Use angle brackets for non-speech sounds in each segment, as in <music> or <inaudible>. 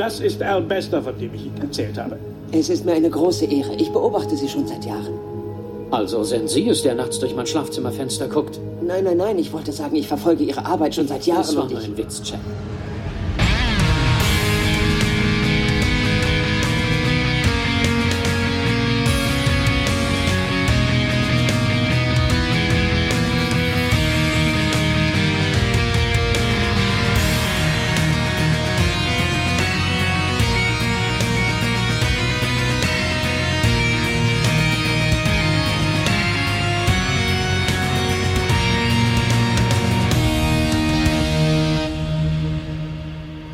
Das ist Al Bester, von dem ich Ihnen erzählt habe. Es ist mir eine große Ehre. Ich beobachte Sie schon seit Jahren. Also sind Sie es, der nachts durch mein Schlafzimmerfenster guckt? Nein, nein, nein. Ich wollte sagen, ich verfolge Ihre Arbeit schon seit Jahren. Das war nur ein Witz, Jack.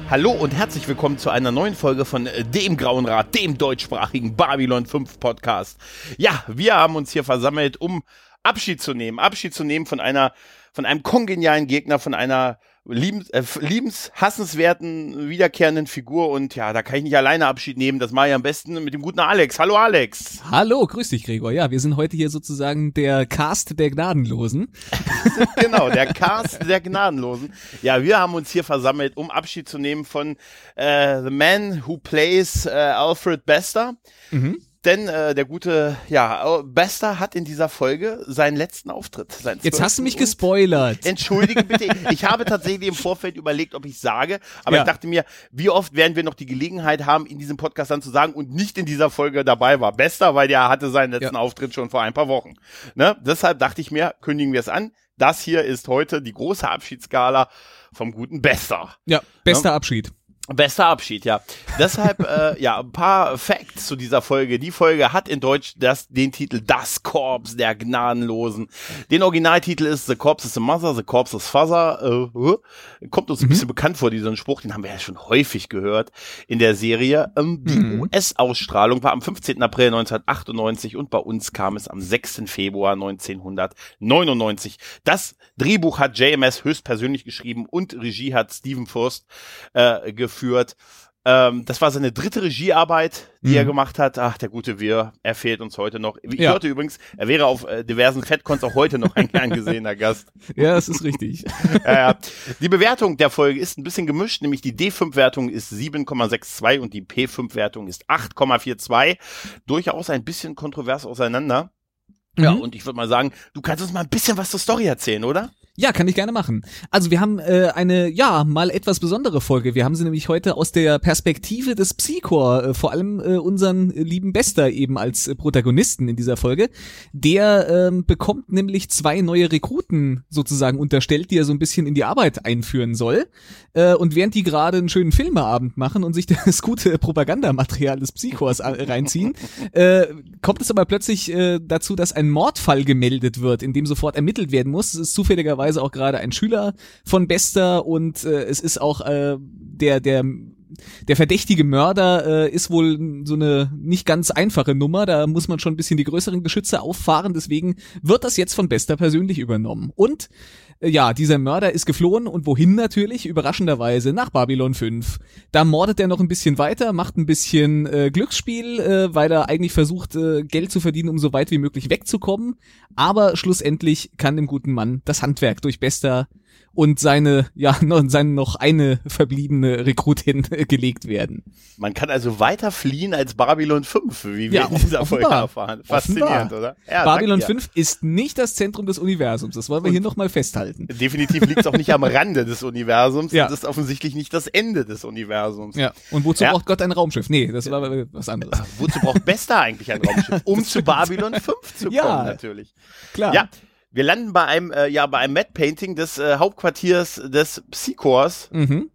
Hallo und herzlich willkommen zu einer neuen Folge von äh, dem Grauen Rat, dem deutschsprachigen Babylon 5 Podcast. Ja, wir haben uns hier versammelt, um Abschied zu nehmen. Abschied zu nehmen von einer, von einem kongenialen Gegner, von einer liebens, äh, liebenshassenswerten, wiederkehrenden Figur. Und ja, da kann ich nicht alleine Abschied nehmen. Das mache ich am besten mit dem guten Alex. Hallo Alex. Hallo, grüß dich, Gregor. Ja, wir sind heute hier sozusagen der Cast der Gnadenlosen. <laughs> genau, der Cast der Gnadenlosen. Ja, wir haben uns hier versammelt, um Abschied zu nehmen von äh, The Man Who Plays äh, Alfred Bester. Mhm. Denn äh, der gute, ja, Bester hat in dieser Folge seinen letzten Auftritt. Seinen Jetzt hast du mich gespoilert. Entschuldige bitte, <laughs> ich habe tatsächlich im Vorfeld überlegt, ob ich sage, aber Ja. ich dachte mir, wie oft werden wir noch die Gelegenheit haben, in diesem Podcast dann zu sagen und nicht in dieser Folge dabei war. Bester, weil der hatte seinen letzten Ja. Auftritt schon vor ein paar Wochen. Ne? Deshalb dachte ich mir, kündigen wir es an. Das hier ist heute die große Abschiedsskala vom guten Bester. Ja, bester Abschied. Bester Abschied, ja. Deshalb, äh, ja, ein paar Facts zu dieser Folge. Die Folge hat in Deutsch das, den Titel Das Korps der Gnadenlosen. Den Originaltitel ist The Corpse is the Mother, The Corpse is Father. Äh, äh, kommt uns ein bisschen bekannt vor, diesen Spruch. Den haben wir ja schon häufig gehört in der Serie. Ähm, die US-Ausstrahlung war am 15. April 1998 und bei uns kam es am 6. Februar 1999. Das Drehbuch hat JMS höchstpersönlich geschrieben und Regie hat Stephen Furst äh, geführt. Ähm, das war seine dritte Regiearbeit, die er gemacht hat. Ach, der gute Wir, er fehlt uns heute noch. Ich Ja. hörte übrigens, er wäre auf äh, diversen Fettcons auch heute noch ein <laughs> gern gesehener Gast. Ja, das ist richtig. <laughs> Ja, ja. Die Bewertung der Folge ist ein bisschen gemischt, nämlich die D5-Wertung ist 7,62 und die P5-Wertung ist 8,42. Durchaus ein bisschen kontrovers auseinander. Ja, Mhm. und ich würde mal sagen, du kannst uns mal ein bisschen was zur Story erzählen, oder? Ja, kann ich gerne machen. Also wir haben äh, eine, ja, mal etwas besondere Folge. Wir haben sie nämlich heute aus der Perspektive des Psychor, äh, vor allem äh, unseren äh, lieben Bester eben als äh, Protagonisten in dieser Folge. Der ähm, bekommt nämlich zwei neue Rekruten sozusagen unterstellt, die er so ein bisschen in die Arbeit einführen soll. Äh, und während die gerade einen schönen Filmeabend machen und sich <laughs> das gute Propagandamaterial des Psychors äh, reinziehen, äh, kommt es aber plötzlich äh, dazu, dass ein Mordfall gemeldet wird, in dem sofort ermittelt werden muss. Es ist zufälligerweise auch gerade ein Schüler von Bester und äh, es ist auch äh, der der der verdächtige Mörder äh, ist wohl so eine nicht ganz einfache Nummer. Da muss man schon ein bisschen die größeren Geschütze auffahren. Deswegen wird das jetzt von Bester persönlich übernommen. Und äh, ja, dieser Mörder ist geflohen und wohin natürlich? Überraschenderweise nach Babylon 5. Da mordet er noch ein bisschen weiter, macht ein bisschen äh, Glücksspiel, äh, weil er eigentlich versucht, äh, Geld zu verdienen, um so weit wie möglich wegzukommen. Aber schlussendlich kann dem guten Mann das Handwerk durch Bester und seine, ja, <laughs> noch, seine noch eine verbliebene Rekrutin <laughs> gelegt werden. Man kann also weiter fliehen als Babylon 5, wie wir Ja, in dieser Folge erfahren. Faszinierend, Offenbar. oder? Ja, Babylon danke dir. 5 ist nicht das Zentrum des Universums. Das wollen wir hier nochmal festhalten. Definitiv liegt es auch nicht am Rande des Universums. Ja. Das ist offensichtlich nicht das Ende des Universums. Ja. Und wozu Ja. braucht Gott ein Raumschiff? Nee, das war äh, was anderes. Wozu braucht Besta eigentlich ein Raumschiff? <laughs> Um zu Babylon 5 zu Ja. kommen, natürlich. Klar. Ja, wir landen bei einem, äh, ja, bei einem Matte Painting des äh, Hauptquartiers des Psychors. Mhm.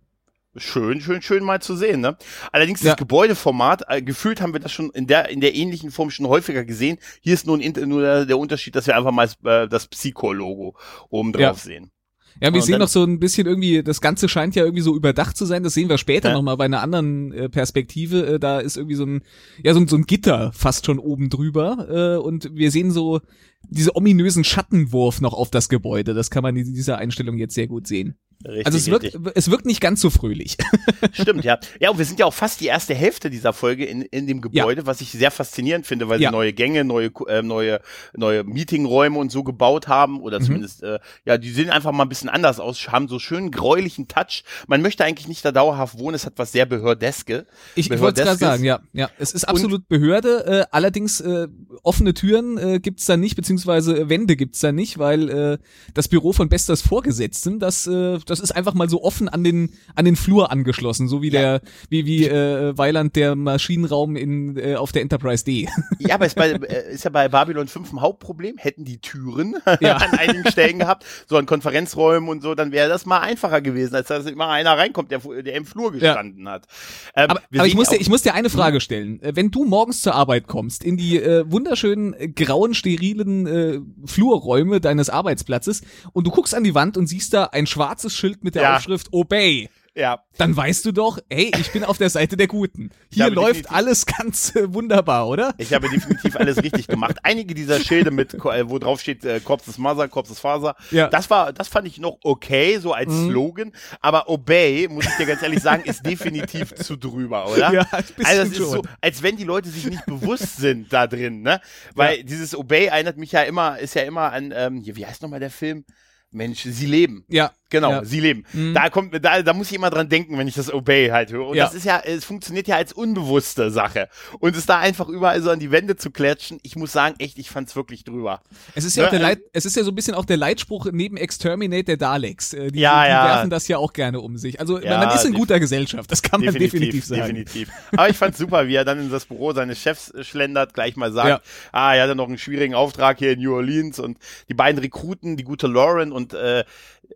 Schön, schön, schön mal zu sehen, ne? Allerdings Ja. das Gebäudeformat, äh, gefühlt haben wir das schon in der, in der ähnlichen Form schon häufiger gesehen. Hier ist nur, ein, nur der, Unterschied, dass wir einfach mal äh, das Psycho-Logo oben drauf Ja. sehen. Ja, wir Und sehen noch so ein bisschen irgendwie, das Ganze scheint ja irgendwie so überdacht zu sein. Das sehen wir später Ja. nochmal bei einer anderen äh, Perspektive. Äh, da ist irgendwie so ein, ja, so, so ein Gitter fast schon oben drüber. Äh, und wir sehen so diese ominösen Schattenwurf noch auf das Gebäude. Das kann man in dieser Einstellung jetzt sehr gut sehen. Richtig, also es wirkt, es wirkt nicht ganz so fröhlich. <laughs> Stimmt, ja. Ja, und wir sind ja auch fast die erste Hälfte dieser Folge in, in dem Gebäude, was ich sehr faszinierend finde, weil Ja. sie neue Gänge, neue, äh, neue, neue Meetingräume und so gebaut haben oder Mhm. zumindest, äh, ja, die sehen einfach mal ein bisschen anders aus, haben so schön gräulichen Touch. Man möchte eigentlich nicht da dauerhaft wohnen, es hat was sehr Behördeske. Ich, wollte gerade sagen, ja. ja. Es ist absolut Behörde, äh, allerdings äh, offene Türen äh, gibt's da nicht, beziehungsweise äh, Wände gibt's da nicht, weil äh, das Büro von Besters Vorgesetzten, das, äh, das ist einfach mal so offen an den, an den Flur angeschlossen, so wie der, wie, wie äh, Weiland der Maschinenraum in, äh, auf der Enterprise D. Ja, aber ist, bei, äh, ist ja bei Babylon 5 ein Hauptproblem. Hätten die Türen <laughs> Ja. an einigen Stellen gehabt, so an Konferenzräumen und so, dann wäre das mal einfacher gewesen, als dass immer einer reinkommt, der, der im Flur gestanden hat. Ähm, Aber, aber ich, muss ja dir, ich muss dir eine Frage stellen. Äh, Wenn du morgens zur Arbeit kommst, in die äh, wunderschönen, grauen, sterilen äh, Flurräume deines Arbeitsplatzes und du guckst an die Wand und siehst da ein schwarzes Schild mit der Ja. Aufschrift Obey, ja, dann weißt du doch, hey, ich bin auf der Seite der Guten. Hier läuft alles ganz äh, wunderbar, oder? Ich habe definitiv alles richtig gemacht. Einige dieser Schilde mit, äh, wo drauf steht, äh, Corps is Mother, Corps is Father, Ja. das war, das fand ich noch okay, so als Mhm. Slogan. Aber Obey, muss ich dir ganz ehrlich sagen, ist definitiv zu drüber, oder? Ja, ein bisschen also es ist schon. so, als wenn die Leute sich nicht bewusst sind da drin, ne? Weil dieses Obey erinnert mich ja immer, ist ja immer an, ähm, wie heißt nochmal der Film? Mensch, sie leben. Ja. Genau, Ja. sie leben. Mhm. Da kommt, da, da muss ich immer dran denken, wenn ich das Obey halt höre. Und Ja. das ist ja, es funktioniert ja als unbewusste Sache. Und es da einfach überall so an die Wände zu klatschen, ich muss sagen, echt, ich fand's wirklich drüber. Es ist ja, auch Ne, der äh, Leit, es ist ja so ein bisschen auch der Leitspruch neben Exterminate der Daleks. Äh, Die, Ja, die ja. werfen das ja auch gerne um sich. Also Ja, man ist in guter Gesellschaft, das kann man definitiv, sagen. definitiv. Aber ich fand's super, wie er dann in das Büro seines Chefs äh, schlendert, gleich mal sagt, ah, er hat ja noch einen schwierigen Auftrag hier in New Orleans und die beiden Rekruten, die gute Lauren und äh,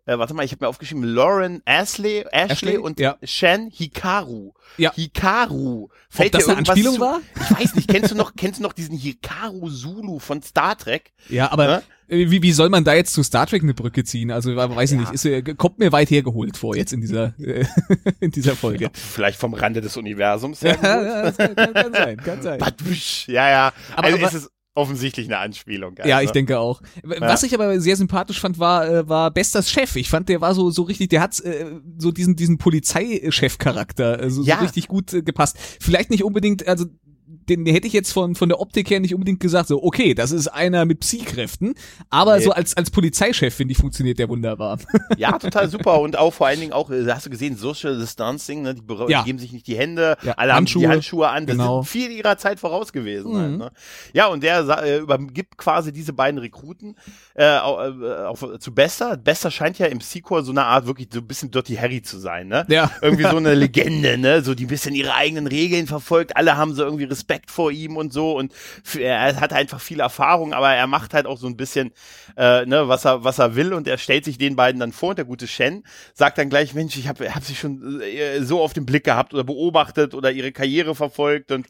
äh, warte mal, ich habe mir aufgeschrieben, Lauren Ashley, Ashley, Ashley, und ja. Shan Hikaru. Ja. Hikaru. Ob das dir eine Anspielung zu? war? Ich weiß nicht, kennst du noch, kennst du noch diesen Hikaru Zulu von Star Trek? Ja, aber Ne? äh, wie, wie soll man da jetzt zu Star Trek eine Brücke ziehen? Also weiß ich nicht, ist, äh, kommt mir weit hergeholt vor jetzt in dieser äh, <laughs> in dieser Folge. Vielleicht vom Rande des Universums. <laughs> Ja, her ja, das kann, kann, kann sein, kann <laughs> sein. Badwisch. Ja, ja. Aber- also aber- es ist offensichtlich eine Anspielung. Ja, also. ich denke auch. Was ich aber sehr sympathisch fand, war äh, war Besters Chef. Ich fand, der war so so richtig, der hat äh, so diesen diesen Polizeichef-Charakter äh, so, Ja. so richtig gut äh, gepasst. Vielleicht nicht unbedingt, also den hätte ich jetzt von von der Optik her nicht unbedingt gesagt, so okay, das ist einer mit Psy-Kräften, aber Nee. so als als Polizeichef finde ich funktioniert der wunderbar. <laughs> Ja, total super. Und auch vor allen Dingen auch, äh, hast du gesehen, Social Distancing, ne? die, Ja. die geben sich nicht die Hände, Ja, alle haben die Handschuhe, Handschuhe an. Das genau. sind viel ihrer Zeit voraus gewesen. Mhm. Halt, ne? Ja, und der äh, übergibt quasi diese beiden Rekruten äh, au- äh, auf, zu Bester. Bester scheint ja im Sequel so eine Art wirklich so ein bisschen Dirty Harry zu sein, ne? Ja. Irgendwie so <laughs> eine Legende, ne? So, die ein bisschen ihre eigenen Regeln verfolgt. Alle haben so irgendwie Respekt vor ihm und so. Und er hat einfach viel Erfahrung, aber er macht halt auch so ein bisschen, äh, ne, was er, was er will. Und er stellt sich den beiden dann vor. Und der gute Shen sagt dann gleich, Mensch, ich habe hab sie schon äh, so auf den Blick gehabt oder beobachtet oder ihre Karriere verfolgt. Und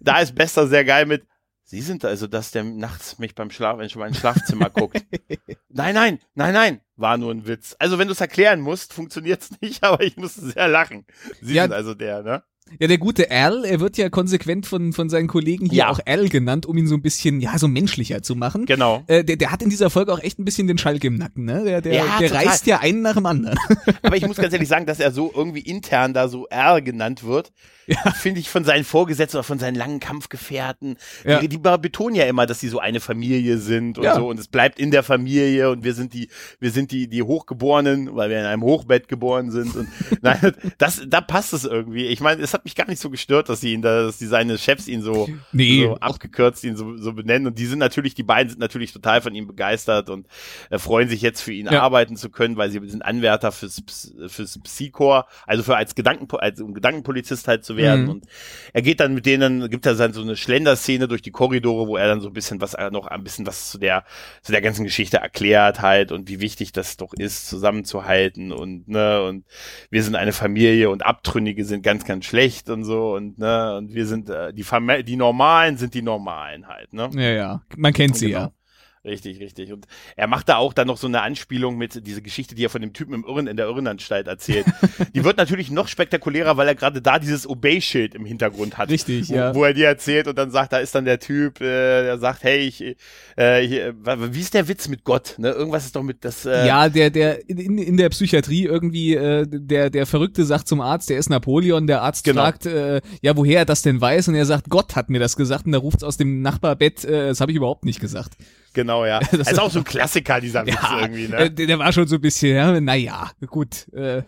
da ist Bester sehr geil mit. Sie sind also, dass der nachts mich beim Schlaf, wenn ich mein Schlafzimmer guckt. <laughs> Nein, nein, nein, nein, war nur ein Witz. Also wenn du es erklären musst, funktioniert's <laughs> nicht, aber ich musste sehr lachen. Sie Ja. sind also der, ne? Ja, der gute Al, er wird ja konsequent von, von seinen Kollegen hier Ja. auch Al genannt, um ihn so ein bisschen, ja, so menschlicher zu machen. Genau. Äh, der, der hat in dieser Folge auch echt ein bisschen den Schalk im Nacken, ne? Der, der, Ja, der total. reißt ja einen nach dem anderen. <laughs> Aber ich muss ganz ehrlich sagen, dass er so irgendwie intern da so R genannt wird, finde ich von seinen Vorgesetzten oder von seinen langen Kampfgefährten. Ja. Die, die betonen ja immer, dass sie so eine Familie sind und Ja. so und es bleibt in der Familie und wir sind die, wir sind die, die Hochgeborenen, weil wir in einem Hochbett geboren sind und <laughs> nein, das, da passt es irgendwie. Ich meine, es hat mich gar nicht so gestört, dass sie ihn da, dass die seine Chefs ihn so, Nee, so abgekürzt ihn so, so benennen und die sind natürlich, die beiden sind natürlich total von ihm begeistert und äh, freuen sich jetzt für ihn Ja. arbeiten zu können, weil sie sind Anwärter fürs, fürs Psychor, also für als Gedanken, als um Gedankenpolizist halt zu werden Mhm. und er geht dann mit denen, gibt er dann so eine Schlenderszene durch die Korridore, wo er dann so ein bisschen was, äh, noch ein bisschen was zu der, zu der ganzen Geschichte erklärt halt und wie wichtig das doch ist, zusammenzuhalten und, ne, und wir sind eine Familie und Abtrünnige sind ganz, ganz schlecht und so und, ne, und wir sind, äh, die Fam die Normalen sind die Normalen halt, ne. Ja, ja. Man kennt sie Genau. ja. Richtig, richtig. Und er macht da auch dann noch so eine Anspielung mit diese Geschichte, die er von dem Typen im Irren in der Irrenanstalt erzählt. <laughs> die wird natürlich noch spektakulärer, weil er gerade da dieses Obey-Schild im Hintergrund hat. Richtig, wo, ja. Wo er dir erzählt und dann sagt, da ist dann der Typ, äh, der sagt, hey, ich, äh, hier, wie ist der Witz mit Gott? Ne? Irgendwas ist doch mit das. Äh, ja, der, der in, in der Psychiatrie irgendwie, äh, der, der Verrückte sagt zum Arzt, der ist Napoleon, der Arzt Genau. fragt, äh, ja, woher er das denn weiß, und er sagt, Gott hat mir das gesagt, und da ruft's aus dem Nachbarbett, äh, das habe ich überhaupt nicht gesagt. Genau, ja. Das <laughs> ist auch so ein Klassiker, dieser Witz irgendwie, ne? äh, der, der war schon so ein bisschen, ja, naja, gut, äh,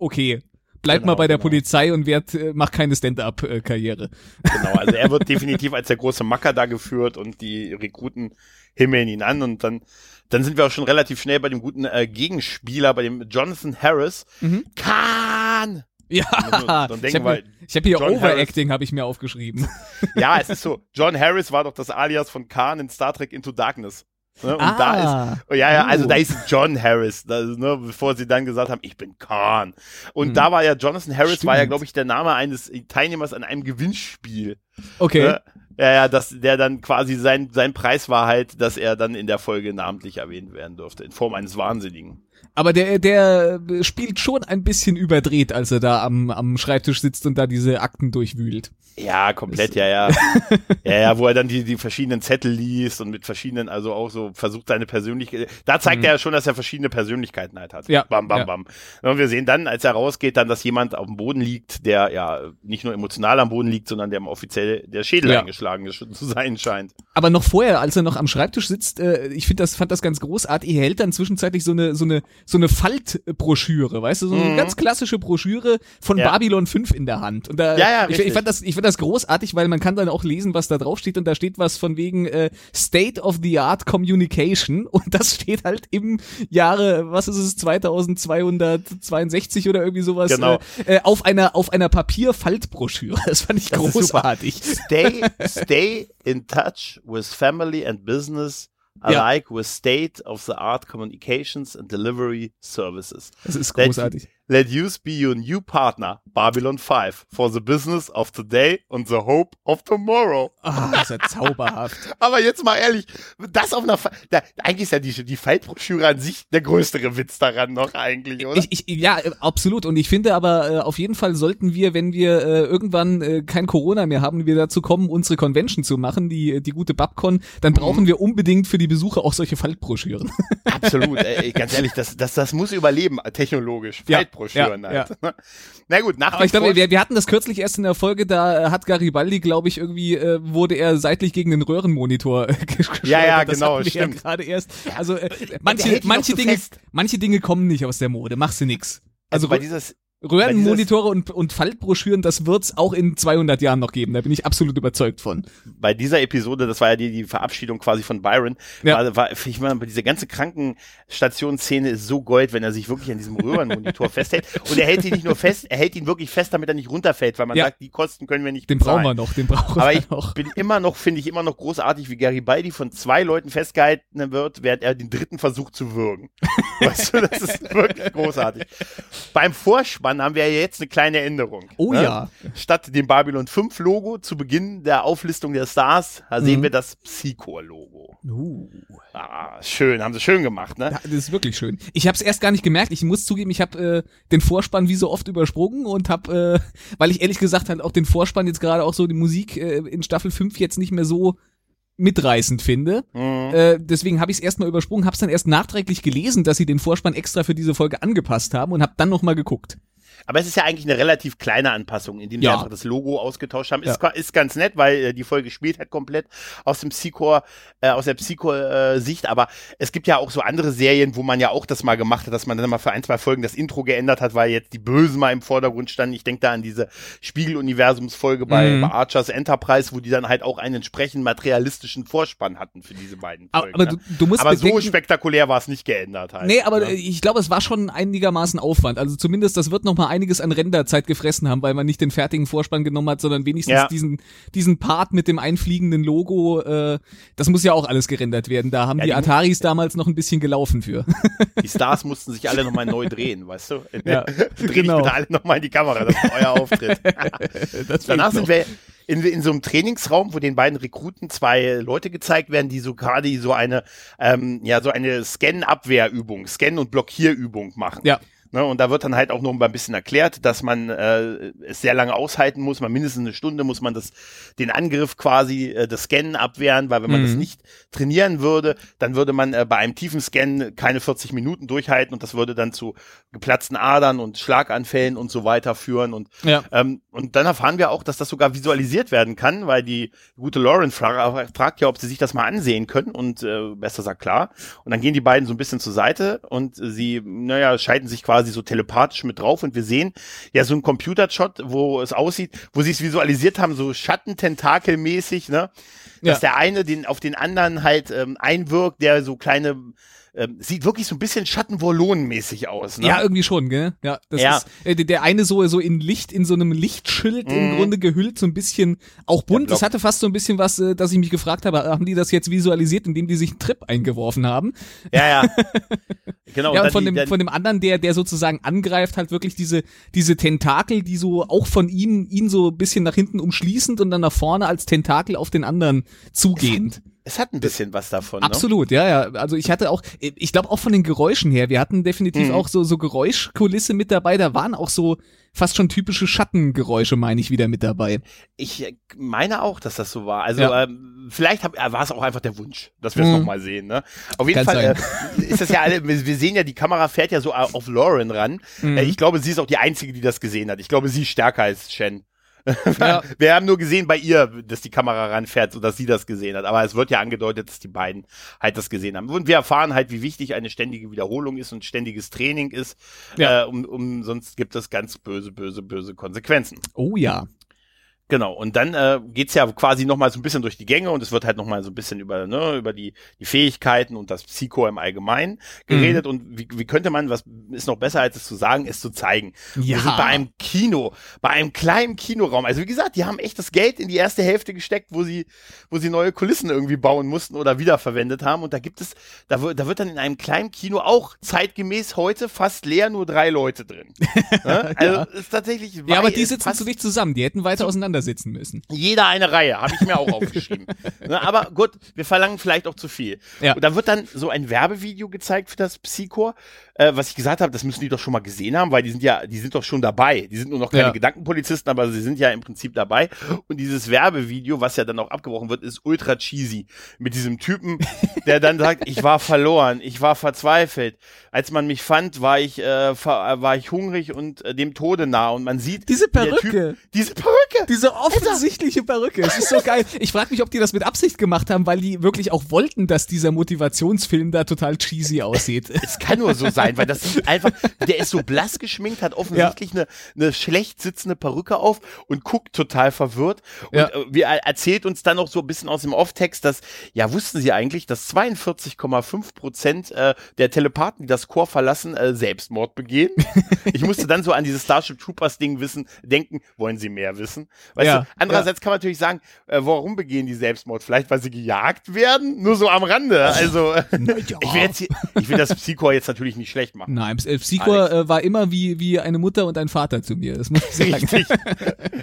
okay. Bleib Genau, mal bei der genau. Polizei und werd, äh, mach keine Stand-up-Karriere. Genau, also er wird <laughs> definitiv als der große Macker da geführt und die Rekruten himmeln ihn an und dann, dann sind wir auch schon relativ schnell bei dem guten äh, Gegenspieler, bei dem Jonathan Harris. Mhm. Kahn! Ja, dann denken ich habe hab hier John Overacting, habe ich mir aufgeschrieben. <laughs> Ja, es ist so. John Harris war doch das Alias von Khan in Star Trek Into Darkness. Ne? Und da ist, oh, ja, ja, also Oh. da ist John Harris, da, ne, bevor sie dann gesagt haben, ich bin Khan. Und Mhm. da war ja Jonathan Harris, war ja, Stimmt. glaube ich, der Name eines Teilnehmers an einem Gewinnspiel. Okay. Ne? Ja, ja, dass der dann quasi sein, sein Preis war halt, dass er dann in der Folge namentlich erwähnt werden durfte, in Form eines Wahnsinnigen. Aber der, der spielt schon ein bisschen überdreht, als er da am, am Schreibtisch sitzt und da diese Akten durchwühlt. Ja, komplett, ja, ja. <laughs> ja, ja, wo er dann die, die verschiedenen Zettel liest und mit verschiedenen, also auch so versucht seine Persönlichkeit. Da zeigt er ja schon, dass er verschiedene Persönlichkeiten halt hat. Mhm. Ja, Bam, bam, ja. bam. Und wir sehen dann, als er rausgeht, dann, dass jemand auf dem Boden liegt, der ja nicht nur emotional am Boden liegt, sondern dem offiziell der Schädel Ja. eingeschlagen ist, zu sein scheint. Aber noch vorher, als er noch am Schreibtisch sitzt, äh, ich finde das, fand das ganz großartig. Er hält dann zwischenzeitlich so eine, so eine, so eine Faltbroschüre, weißt du, so eine Mhm. ganz klassische Broschüre von Ja. Babylon 5 in der Hand. Und da, Ja, ja, ich, ich fand das, ich fand das großartig, weil man kann dann auch lesen, was da drauf steht. Und da steht was von wegen äh, State of the Art Communication. <laughs> Und das steht halt im Jahre, was ist es, 2262 oder irgendwie sowas, Genau. äh, äh, auf einer, auf einer Papierfaltbroschüre. <laughs> Das fand ich Das großartig. Stay, <laughs> stay in touch with family and business Ja. alike with state of the art communications and delivery services. Das ist großartig. Let use be your new partner, Babylon 5, for the business of today and the hope of tomorrow. Ah, das ist ja zauberhaft. <laughs> Aber jetzt mal ehrlich, das auf einer, Fa da, eigentlich ist ja die, die Faltbroschüre an sich der größere Witz daran noch eigentlich, oder? Ich, ich, ja, äh, absolut. Und ich finde aber, äh, auf jeden Fall sollten wir, wenn wir äh, irgendwann äh, kein Corona mehr haben, wir dazu kommen, unsere Convention zu machen, die, die gute Babcon, dann Mhm. brauchen wir unbedingt für die Besucher auch solche Faltbroschüren. Absolut, ey, ganz ehrlich, das, das, das muss überleben, technologisch. Ja, Faltbroschüren ja, halt. <laughs> Na gut, nach Aber ich glaube, wir, wir hatten das kürzlich erst in der Folge, da hat Garibaldi, glaube ich, irgendwie, äh, wurde er seitlich gegen den Röhrenmonitor äh, <laughs> geschleudert. Ja, ja, das genau, stimmt. Ja gerade erst. Also äh, manche, manche Dinge, manche Dinge kommen nicht aus der Mode. Machst du nix. also Also bei dieses, Röhrenmonitore und, und Faltbroschüren, das wird's auch in 200 Jahren noch geben. Da bin ich absolut überzeugt von. bei dieser Episode, das war ja die, die Verabschiedung quasi von Byron, Ja. war, war ich meine, diese ganze Krankenstationsszene ist so gold, wenn er sich wirklich an diesem Röhrenmonitor <laughs> festhält. Und er hält ihn nicht nur fest, er hält ihn wirklich fest, damit er nicht runterfällt, weil man Ja. sagt, die Kosten können wir nicht Den bezahlen. brauchen wir noch, den brauchen Aber wir ich noch. bin immer noch, finde ich immer noch großartig, wie Garibaldi von zwei Leuten festgehalten wird, während er den dritten versucht zu würgen. <laughs> weißt du, das ist wirklich großartig. Beim Vorspann haben wir ja jetzt eine kleine Änderung. Oh ne? ja. Statt dem Babylon 5 Logo zu Beginn der Auflistung der Stars, da sehen Mhm. wir das Psychor-Logo. Uh. Ah, schön, haben sie schön gemacht, ne? Ja, das ist wirklich schön. Ich habe es erst gar nicht gemerkt. Ich muss zugeben, ich habe äh, den Vorspann wie so oft übersprungen und habe, äh, weil ich ehrlich gesagt halt auch den Vorspann jetzt gerade auch so die Musik äh, in Staffel 5 jetzt nicht mehr so mitreißend finde. Mhm. Äh, deswegen habe ich es erstmal übersprungen, habe es dann erst nachträglich gelesen, dass sie den Vorspann extra für diese Folge angepasst haben und habe dann nochmal geguckt. Aber es ist ja eigentlich eine relativ kleine Anpassung, indem sie Ja. einfach das Logo ausgetauscht haben. Ja. Ist, ist ganz nett, weil äh, die Folge spielt halt komplett aus dem Psychor, äh, aus der Psychor-Sicht. Aber es gibt ja auch so andere Serien, wo man ja auch das mal gemacht hat, dass man dann mal für ein, zwei Folgen das Intro geändert hat, weil jetzt die Bösen mal im Vordergrund standen. Ich denke da an diese Spiegel-Universums-Folge bei, Mhm. bei Archers Enterprise, wo die dann halt auch einen entsprechend materialistischen Vorspann hatten für diese beiden Aber, Folgen. aber ne? du, du aber so spektakulär war es nicht geändert halt. Nee, aber ne? äh, ich glaube, es war schon einigermaßen Aufwand. Also zumindest, das wird noch mal einiges an Renderzeit gefressen haben, weil man nicht den fertigen Vorspann genommen hat, sondern wenigstens Ja. diesen, diesen Part mit dem einfliegenden Logo. Äh, das muss ja auch alles gerendert werden. Da haben Ja, die die Ataris damals noch ein bisschen gelaufen für. <laughs> Die Stars mussten sich alle nochmal neu drehen, weißt du? Ja, Dreht genau. bitte alle nochmal in die Kamera, das ist euer Auftritt. <laughs> das Danach sind wir in, in so einem Trainingsraum, wo den beiden Rekruten zwei Leute gezeigt werden, die so gerade so eine, ähm, ja, so eine Scan-Abwehrübung, Scan- und Blockierübung machen. Ja. Ne, und da wird dann halt auch noch mal ein bisschen erklärt, dass man äh, es sehr lange aushalten muss. Man mindestens eine Stunde muss man das, den Angriff quasi, äh, das Scannen abwehren, weil wenn man Mhm. das nicht trainieren würde, dann würde man äh, bei einem tiefen Scan keine 40 Minuten durchhalten und das würde dann zu geplatzten Adern und Schlaganfällen und so weiter führen. Und, Ja. ähm, und dann erfahren wir auch, dass das sogar visualisiert werden kann, weil die gute Lauren fra fragt ja, ob sie sich das mal ansehen können und äh, Bester sagt klar. Und dann gehen die beiden so ein bisschen zur Seite und sie, naja, schalten sich quasi so telepathisch mit drauf und wir sehen ja so einen Computershot, wo es aussieht, wo sie es visualisiert haben, so Schattententakelmäßig, ne? Dass Ja. der eine den auf den anderen halt ähm, einwirkt, der so kleine ähm, sieht wirklich so ein bisschen Schattenvolonenmäßig aus, ne? Ja, irgendwie schon, gell? Ja, das Ja. ist äh, der- eine so so in Licht in so einem Lichtschild im Mhm. Grunde gehüllt, so ein bisschen auch bunt. Das hatte fast so ein bisschen was, äh, dass ich mich gefragt habe, haben die das jetzt visualisiert, indem die sich einen Trip eingeworfen haben? ja, ja. <laughs> genau. ja, und von die- dem von dem anderen, der der sozusagen angreift, halt wirklich diese diese Tentakel, die so auch von ihm ihn so ein bisschen nach hinten umschließend und dann nach vorne als Tentakel auf den anderen zugehend. <laughs> es hat ein bisschen was davon, ne? Absolut, ja, ja. Also ich hatte auch, ich glaube auch von den Geräuschen her, wir hatten definitiv Mhm. auch so, so Geräuschkulisse mit dabei, da waren auch so fast schon typische Schattengeräusche, meine ich, wieder mit dabei. Ich äh, meine auch, dass das so war. Also Ja. ähm, vielleicht hab, äh, war es auch einfach der Wunsch, dass wir es Mhm. noch mal sehen. Ne? Auf jeden Kann Fall äh, ist das ja alle. Wir, sehen ja, die Kamera fährt ja so auf Lauren ran. Mhm. Äh, ich glaube, sie ist auch die einzige, die das gesehen hat. Ich glaube, sie ist stärker als Shen. <laughs> Ja. Wir haben nur gesehen bei ihr, dass die Kamera ranfährt, sodass sie das gesehen hat. Aber es wird ja angedeutet, dass die beiden halt das gesehen haben. Und wir erfahren halt, wie wichtig eine ständige Wiederholung ist und ständiges Training ist. Ja. Äh, um, um, sonst gibt es ganz böse, böse, böse Konsequenzen. Oh ja. Genau, und dann äh, geht's ja quasi nochmal so ein bisschen durch die Gänge und es wird halt nochmal so ein bisschen über, ne, über die, die Fähigkeiten und das Psycho im Allgemeinen geredet und wie, wie könnte man, was ist noch besser als es zu sagen, es zu zeigen. Ja. Wir sind bei einem Kino, bei einem kleinen Kinoraum. Also wie gesagt, die haben echt das Geld in die erste Hälfte gesteckt, wo sie, wo sie neue Kulissen irgendwie bauen mussten oder wiederverwendet haben. Und da gibt es, da wird, da wird dann in einem kleinen Kino auch zeitgemäß heute fast leer nur drei Leute drin. <laughs> ne? Also Ja. ist tatsächlich. Ja, aber die sitzen zu dicht zusammen, die hätten weiter auseinander sitzen müssen. jeder eine Reihe, habe ich mir auch aufgeschrieben. <laughs> Ne, aber gut, wir verlangen vielleicht auch zu viel. Ja. Und da wird dann so ein Werbevideo gezeigt für das Psychor, äh, was ich gesagt habe, das müssen die doch schon mal gesehen haben, weil die sind ja, die sind doch schon dabei. Die sind nur noch keine Ja. Gedankenpolizisten, aber sie sind ja im Prinzip dabei. Und dieses Werbevideo, was ja dann auch abgebrochen wird, ist ultra cheesy. Mit diesem Typen, <laughs> der dann sagt, ich war verloren, ich war verzweifelt. Als man mich fand, war ich, äh, äh, war ich hungrig und äh, dem Tode nah. Und man sieht Diese Perücke. diese Perücke. Diese offensichtliche Perücke. Es ist so geil. Ich frage mich, ob die das mit Absicht gemacht haben, weil die wirklich auch wollten, dass dieser Motivationsfilm da total cheesy aussieht. Es kann nur so sein, <laughs> weil das sieht einfach, der ist so blass geschminkt, hat offensichtlich eine, eine schlecht sitzende Perücke auf und guckt total verwirrt. Und Ja. äh, wir er- erzählt uns dann noch so ein bisschen aus dem Off-Text, dass, ja, wussten Sie eigentlich, dass 42,5 Prozent äh, der Telepathen, die das Chor verlassen, äh, Selbstmord begehen? ich musste dann so an dieses Starship Troopers Ding wissen, denken, wollen Sie mehr wissen? Weißt Ja, du, andererseits kann man natürlich sagen, äh, warum begehen die Selbstmord? Vielleicht, weil sie gejagt werden? Nur so am Rande. Also, <laughs> ich will jetzt hier, ich will das Psycho jetzt natürlich nicht schlecht machen. Nein, Psychor äh, war immer wie, wie eine Mutter und ein Vater zu mir. Das muss ich sagen. Richtig.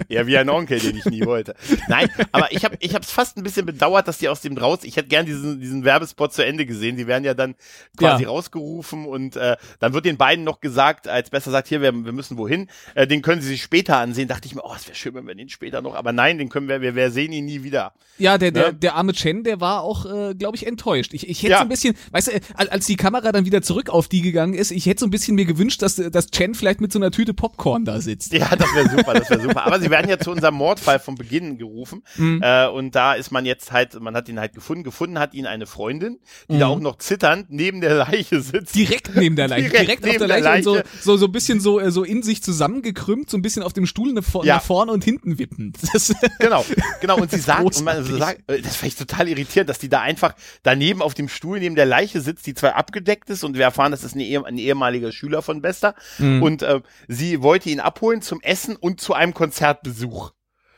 Ja, wie ein Onkel, den ich nie wollte. Nein, aber ich habe ich hab's fast ein bisschen bedauert, dass die aus dem raus. Ich hätte gern diesen, diesen Werbespot zu Ende gesehen. Die werden ja dann quasi Ja. rausgerufen und äh, dann wird den beiden noch gesagt, als besser sagt, hier, wir, wir müssen wohin. Äh, den können sie sich später ansehen. Dachte ich mir, oh, es wäre schön, wenn wir den später noch. Aber nein, den können wir, wir, wir sehen ihn nie wieder. Ja, der, der, Ja. der arme Chen, der war auch, äh, glaube ich, enttäuscht. Ich, ich hätte Ja. so ein bisschen, weißt du, äh, als als die Kamera dann wieder zurück auf die gegangen ist, ich hätte so ein bisschen mir gewünscht, dass, dass Chen vielleicht mit so einer Tüte Popcorn da sitzt. Ja, das wäre super, das wäre super. Aber sie werden ja zu unserem Mordfall vom Beginn gerufen. Mhm. Äh, und da ist man jetzt halt, man hat ihn halt gefunden. Gefunden hat ihn eine Freundin, die da auch noch zitternd neben der Leiche sitzt. Mhm. Direkt neben der Leiche, <laughs> direkt, Direkt auf der Leiche, der und Leiche. so, so, so ein bisschen so, äh, so in sich zusammengekrümmt, so ein bisschen auf dem Stuhl nach, vor, Ja. nach vorne und hinten wippend. <laughs> Das, Genau, genau. Und sie sagt, und man Großartig. sagt äh, das fand ich total irritierend, dass die da einfach daneben auf dem Stuhl neben der Leiche sitzt, die zwar abgedeckt ist und wir erfahren, das ist eine, ehe- ein ehemaliger Schüler von Bester. Mhm. Und äh, sie wollte ihn abholen zum Essen und zu einem Konzertbesuch.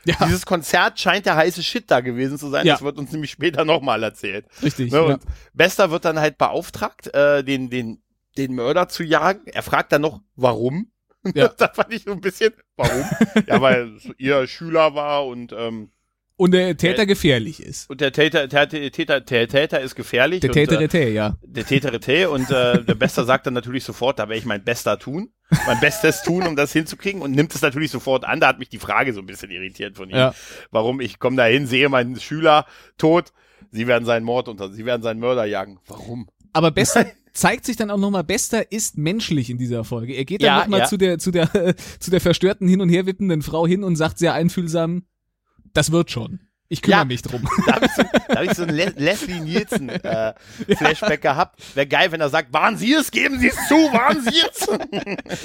ja, Dieses Konzert scheint der heiße Shit da gewesen zu sein. Ja. Das wird uns nämlich später nochmal erzählt. richtig. Ne, ja. und Bester wird dann halt beauftragt, äh, den, den, den Mörder zu jagen. Er fragt dann noch, warum? Ja. <laughs> da fand ich so ein bisschen, warum? <laughs> ja, weil ihr Schüler war und ähm, Und der Täter gefährlich ist. Und der Täter, der Täter, der Täter ist gefährlich. Der und, äh, ja. der Täterete und äh, der Bester <laughs> sagt dann natürlich sofort, da werde ich mein Bester tun, mein Bestes tun, um das hinzukriegen und nimmt es natürlich sofort an. Da hat mich die Frage so ein bisschen irritiert von ihm. Ja. Warum ich komme da hin, sehe meinen Schüler tot, sie werden seinen Mord unter, sie werden seinen Mörder jagen. Warum? Aber Bester <laughs> zeigt sich dann auch nochmal, Bester ist menschlich in dieser Folge. Er geht dann Ja, nochmal ja. zu der, zu der, <laughs> zu der verstörten hin und her wippenden Frau hin und sagt sehr einfühlsam, das wird schon. Ich kümmere Ja. mich drum. <laughs> Da habe ich so, da hab ich so einen Le Leslie Nielsen äh, <laughs> Flashback gehabt. Wäre geil, wenn er sagt, waren Sie es? Geben Sie es zu, waren Sie es?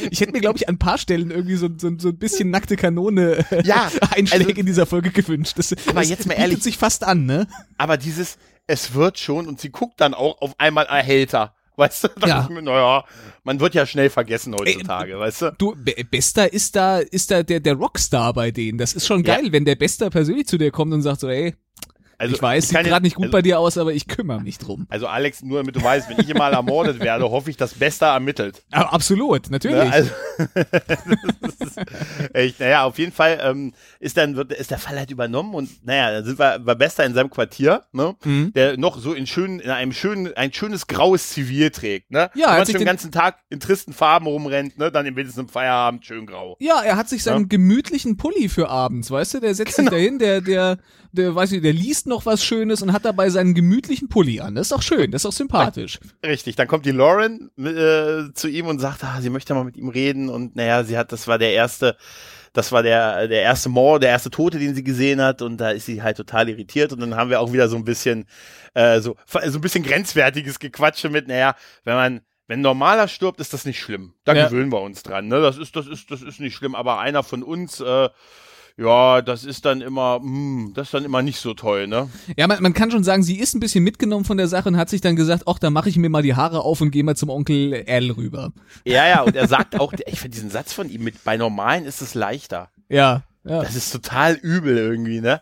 <laughs> Ich hätte mir, glaube ich, an ein paar Stellen irgendwie so, so, so ein bisschen nackte Kanone äh, Ja, Einschläge also- in dieser Folge gewünscht. Das, Aber das jetzt mal bietet ehrlich- sich fast an, ne? Aber dieses, es wird schon und sie guckt dann auch auf einmal erhellter. Weißt du? Da Ja. ich mir, naja, man wird ja schnell vergessen heutzutage, weißt du? Du, Be- Bester ist da, ist da der, der Rockstar bei denen. Das ist schon Ja. geil, wenn der Bester persönlich zu dir kommt und sagt so, ey, Also, ich weiß, sieht kann gerade nicht gut also, bei dir aus, aber ich kümmere mich drum. Also Alex, nur damit du weißt, wenn ich mal ermordet <laughs> werde, hoffe ich, dass Bester ermittelt. Aber absolut, natürlich. Ne? Also, <laughs> echt, naja, auf jeden Fall ähm, ist dann wird, ist der Fall halt übernommen und naja, dann sind wir bei Bester in seinem Quartier, ne? Mhm. Der noch so in schönen, in einem schönen, ein schönes graues Zivil trägt, ne? Ja, Wenn hat sich schon den den- ganzen Tag in tristen Farben rumrennt, ne? Dann im wenigstens im Feierabend schön grau. Ja, er hat sich seinen Ja. gemütlichen Pulli für abends, weißt du? Der setzt Genau. sich dahin, der, der, der, weiß ich, der liest noch was Schönes und hat dabei seinen gemütlichen Pulli an. Das ist doch schön, das ist doch sympathisch. Richtig, dann kommt die Lauren äh, zu ihm und sagt, ah, sie möchte mal mit ihm reden und naja, sie hat, das war der erste, das war der, der erste Mord, der erste Tote, den sie gesehen hat und da ist sie halt total irritiert und dann haben wir auch wieder so ein bisschen, äh, so, so ein bisschen grenzwertiges Gequatsche mit, naja, wenn man, wenn normaler stirbt, ist das nicht schlimm. Da Ja. gewöhnen wir uns dran, ne? Das ist, das ist, das ist nicht schlimm, aber einer von uns, äh, ja, das ist dann immer, hm, das ist dann immer nicht so toll, ne? Ja, man, man kann schon sagen, sie ist ein bisschen mitgenommen von der Sache und hat sich dann gesagt, ach, da mache ich mir mal die Haare auf und gehe mal zum Onkel Al rüber. Ja, ja, und er sagt auch, ich finde diesen Satz von ihm mit, bei Normalen ist es leichter. Ja, ja. Das ist total übel irgendwie, ne?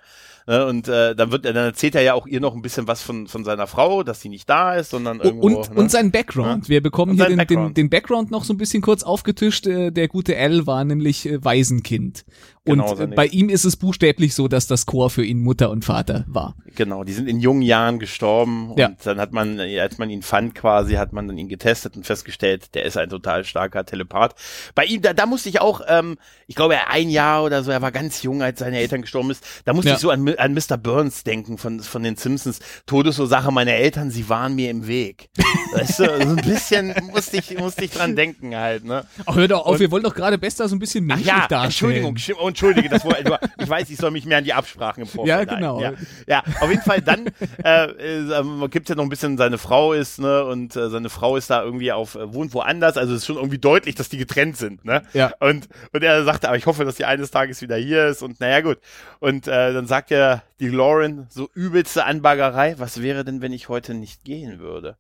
Ne, Und äh, dann wird, dann erzählt er ja auch ihr noch ein bisschen was von, von seiner Frau, dass sie nicht da ist, sondern irgendwo. und, ne? und sein Background. Wir bekommen Und hier den, den, Background. den Background noch so ein bisschen kurz aufgetischt. Äh, Der gute Al war nämlich äh, Waisenkind. Und Genau, seine- bei ihm ist es buchstäblich so, dass das Chor für ihn Mutter und Vater war. Genau, die sind in jungen Jahren gestorben Ja. und dann hat man, äh, als man ihn fand quasi, hat man dann ihn getestet und festgestellt, der ist ein total starker Telepath. Bei ihm, da, da musste ich auch, ähm, ich glaube, er ein Jahr oder so, er war ganz jung, als seine Eltern gestorben ist, da musste Ja. ich so an, an Mr. Burns denken von, von den Simpsons. Todesursache meiner Eltern, sie waren mir im Weg. Weißt du, so ein bisschen musste ich, musste ich dran denken halt, ne? Ach, hör doch auf, Und- wir wollen doch gerade Bester so ein bisschen Ach menschlich ja, darstellen. Entschuldigung, oh, entschuldige, das war, ich weiß, ich soll mich mehr an die Absprachen im Vorfeld Ja, genau. Ja, ja, auf jeden Fall dann äh, äh, ähm, gibt's ja noch ein bisschen, seine Frau ist, ne, und äh, seine Frau ist da irgendwie auf, äh, wohnt woanders, also es ist schon irgendwie deutlich, dass die getrennt sind, ne? Ja. Und, und er sagte, aber ich hoffe, dass sie eines Tages wieder hier ist und naja, gut. Und äh, dann sagt er die Lauren, so übelste Anbaggerei, was wäre denn, wenn ich heute nicht gehen würde?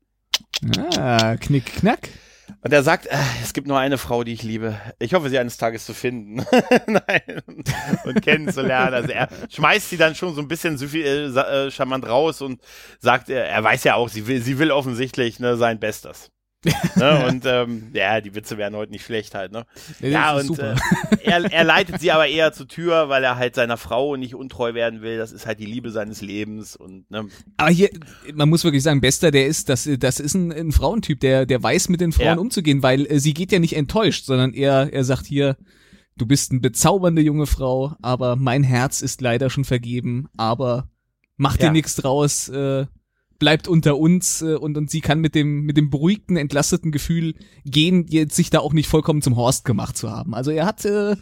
Ah, knick, knack. Und er sagt, äh, es gibt nur eine Frau, die ich liebe. Ich hoffe, sie eines Tages zu finden. <laughs> Nein. Und kennenzulernen. Also er schmeißt sie dann schon so ein bisschen so viel, äh, äh, charmant raus und sagt, äh, er weiß ja auch, sie will, sie will offensichtlich ne, sein Bestes. Ne? Und ähm, ja, die Witze wären heute nicht schlecht halt, ne? Ja, Ja, und äh, er, er leitet sie aber eher zur Tür, weil er halt seiner Frau nicht untreu werden will. Das ist halt die Liebe seines Lebens und ne, Aber hier, man muss wirklich sagen, Bester, der ist, das, das ist ein, ein Frauentyp, der, der weiß, mit den Frauen Ja. umzugehen, weil äh, sie geht ja nicht enttäuscht, sondern er, er sagt hier, du bist eine bezaubernde junge Frau, aber mein Herz ist leider schon vergeben, aber mach dir Ja. nichts draus, äh, bleibt unter uns äh, und, und sie kann mit dem, mit dem beruhigten, entlasteten Gefühl gehen, jetzt sich da auch nicht vollkommen zum Horst gemacht zu haben. Also er hat, äh,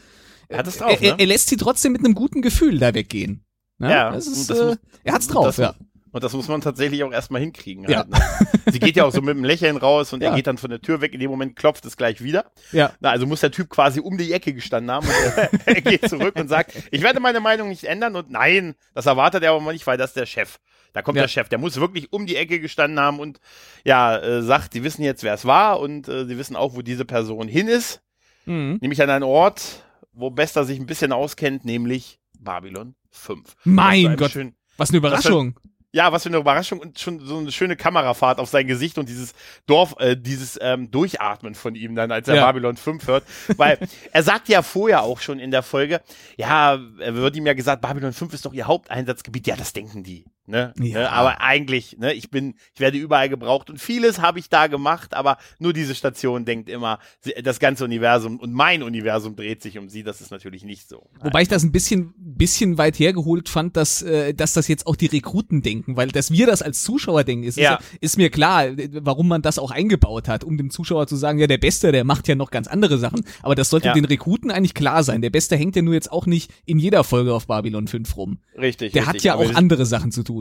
er hat es drauf, er, ne? er lässt sie trotzdem mit einem guten Gefühl da weggehen. Ne? Ja, das ist, das äh, muss- er hat's drauf, das, ja. Und das muss man tatsächlich auch erstmal hinkriegen. Halt, Ja. ne? <laughs> Sie geht ja auch so mit einem Lächeln raus und Ja. er geht dann von der Tür weg. In dem Moment klopft es gleich wieder. Ja. Na, also muss der Typ quasi um die Ecke gestanden haben und er, <laughs> er geht zurück und sagt, ich werde meine Meinung nicht ändern und nein, das erwartet er aber nicht, weil das ist der Chef. Da kommt Ja. der Chef, der muss wirklich um die Ecke gestanden haben und ja, äh, sagt, sie wissen jetzt, wer es war und äh, sie wissen auch, wo diese Person hin ist, Mhm. nämlich an einen Ort, wo Bester sich ein bisschen auskennt, nämlich Babylon 5. Mein Gott. schön- Was eine Überraschung. Ja, was für eine Überraschung und schon so eine schöne Kamerafahrt auf sein Gesicht und dieses Dorf, äh, dieses ähm, Durchatmen von ihm dann, als er Ja. Babylon 5 hört. Weil <laughs> er sagt ja vorher auch schon in der Folge, ja, er wird ihm ja gesagt, Babylon 5 ist doch ihr Haupteinsatzgebiet. Ja, das denken die. Ne? Ja. Ne? Aber eigentlich, ne, ich bin, ich werde überall gebraucht und vieles habe ich da gemacht, aber nur diese Station denkt immer, das ganze Universum und mein Universum dreht sich um sie. Das ist natürlich nicht so. Wobei ich das ein bisschen, bisschen weit hergeholt fand, dass, äh, dass das jetzt auch die Rekruten denken, weil dass wir das als Zuschauer denken, ist, Ja. ist, ist mir klar, warum man das auch eingebaut hat, um dem Zuschauer zu sagen, ja, der Beste, der macht ja noch ganz andere Sachen. Aber das sollte Ja. den Rekruten eigentlich klar sein. Der Beste hängt ja nur jetzt auch nicht in jeder Folge auf Babylon 5 rum. Richtig. Der richtig. hat ja Aber auch andere Sachen zu tun.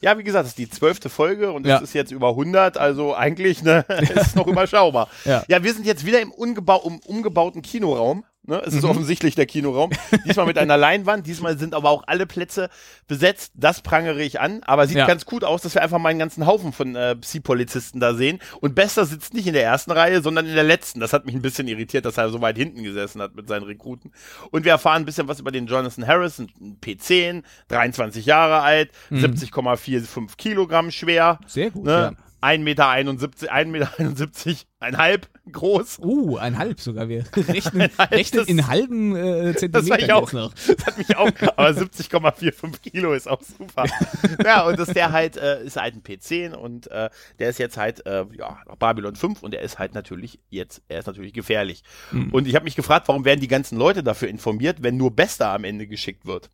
Ja, wie gesagt, das ist die zwölfte Folge und es Ja. ist jetzt über 100, also eigentlich ne, <laughs> ist noch überschaubar. Ja. ja, wir sind jetzt wieder im um, umgebauten Kinoraum. Ne? Es ist Mhm. offensichtlich der Kinoraum. Diesmal mit einer <laughs> Leinwand, diesmal sind aber auch alle Plätze besetzt. Das prangere ich an, aber sieht Ja. ganz gut aus, dass wir einfach mal einen ganzen Haufen von äh, Psi-Polizisten da sehen. Und Bester sitzt nicht in der ersten Reihe, sondern in der letzten. Das hat mich ein bisschen irritiert, dass er so weit hinten gesessen hat mit seinen Rekruten. Und wir erfahren ein bisschen was über den Jonathan Harris, ein P10, 23 Jahre alt, 70,45 Kilogramm schwer. Mhm. Sehr gut, Ne? ja. 1,71 Meter, 1,71 Meter, einhalb groß. Uh, ein halb sogar. Wir <laughs> rechnen, halb, rechnen das- in halben äh, Das Zentimetern war ich auch. noch. Das hat mich auch, aber 70,45 Kilo ist auch super. <laughs> ja, und das der halt, äh, ist halt ein P10 und äh, der ist jetzt halt, äh, ja, Babylon 5 und er ist halt natürlich jetzt, er ist natürlich gefährlich. Hm. Und ich habe mich gefragt, warum werden die ganzen Leute dafür informiert, wenn nur Bester am Ende geschickt wird?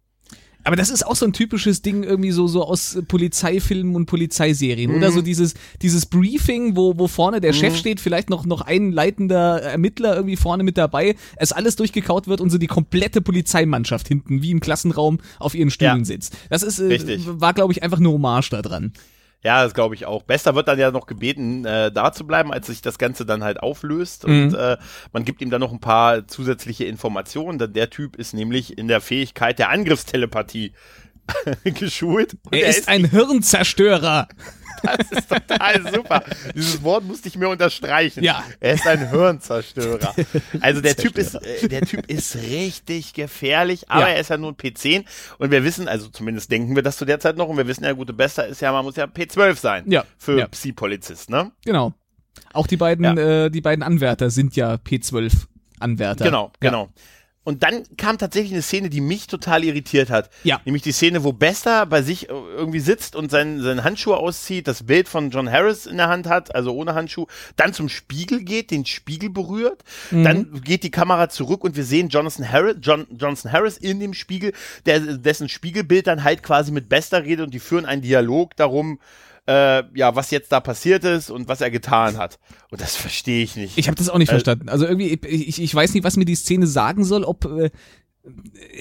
Aber das ist auch so ein typisches Ding irgendwie so so aus Polizeifilmen und Polizeiserien oder Mhm. so dieses dieses Briefing, wo wo vorne der Chef steht, vielleicht noch noch ein leitender Ermittler irgendwie vorne mit dabei, es alles durchgekaut wird und so die komplette Polizeimannschaft hinten wie im Klassenraum auf ihren Stühlen Ja. sitzt. Das ist äh, war glaube ich einfach eine Hommage da dran. Ja, das glaube ich auch. Bester wird dann ja noch gebeten, äh, da zu bleiben, als sich das Ganze dann halt auflöst. Mhm. Und äh, man gibt ihm dann noch ein paar zusätzliche Informationen. Denn der Typ ist nämlich in der Fähigkeit der Angriffstelepathie <laughs> geschult. Und Er ist ein Hirnzerstörer. Das ist total <laughs> super. Dieses Wort musste ich mir unterstreichen. Ja. Er ist ein Hirnzerstörer. <laughs> Also der Typ ist, äh, der Typ ist richtig gefährlich, aber Ja. er ist ja nur ein P10 und wir wissen, also zumindest denken wir das zu der Zeit noch und wir wissen ja, gute Bester ist ja, man muss ja P12 sein. Ja. Für Ja. Psi-Polizist, ne? Genau. Auch die beiden Ja. äh, die beiden Anwärter sind ja P12 Anwärter. Genau, genau. Und dann kam tatsächlich eine Szene, die mich total irritiert hat. Ja. Nämlich die Szene, wo Bester bei sich äh, irgendwie sitzt und seinen, seinen Handschuh auszieht, das Bild von John Harris in der Hand hat, also ohne Handschuh, dann zum Spiegel geht, den Spiegel berührt, Mhm. dann geht die Kamera zurück und wir sehen Jonathan Harris, John, Jonathan Harris in dem Spiegel, der, dessen Spiegelbild dann halt quasi mit Bester redet und die führen einen Dialog darum, äh, ja, was jetzt da passiert ist und was er getan hat. Und das verstehe ich nicht. Ich habe das auch nicht Äh, verstanden. Also irgendwie, ich, ich weiß nicht, was mir die Szene sagen soll, ob äh,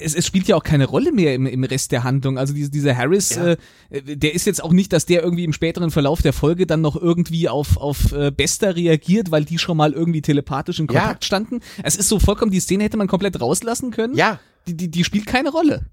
es, es spielt ja auch keine Rolle mehr im, im Rest der Handlung. Also diese, dieser Harris, Ja. äh, der ist jetzt auch nicht, dass der irgendwie im späteren Verlauf der Folge dann noch irgendwie auf, auf äh, Bester reagiert, weil die schon mal irgendwie telepathisch in Ja. Kontakt standen. Es ist so vollkommen, die Szene hätte man komplett rauslassen können. ja, Die, die, die spielt keine Rolle.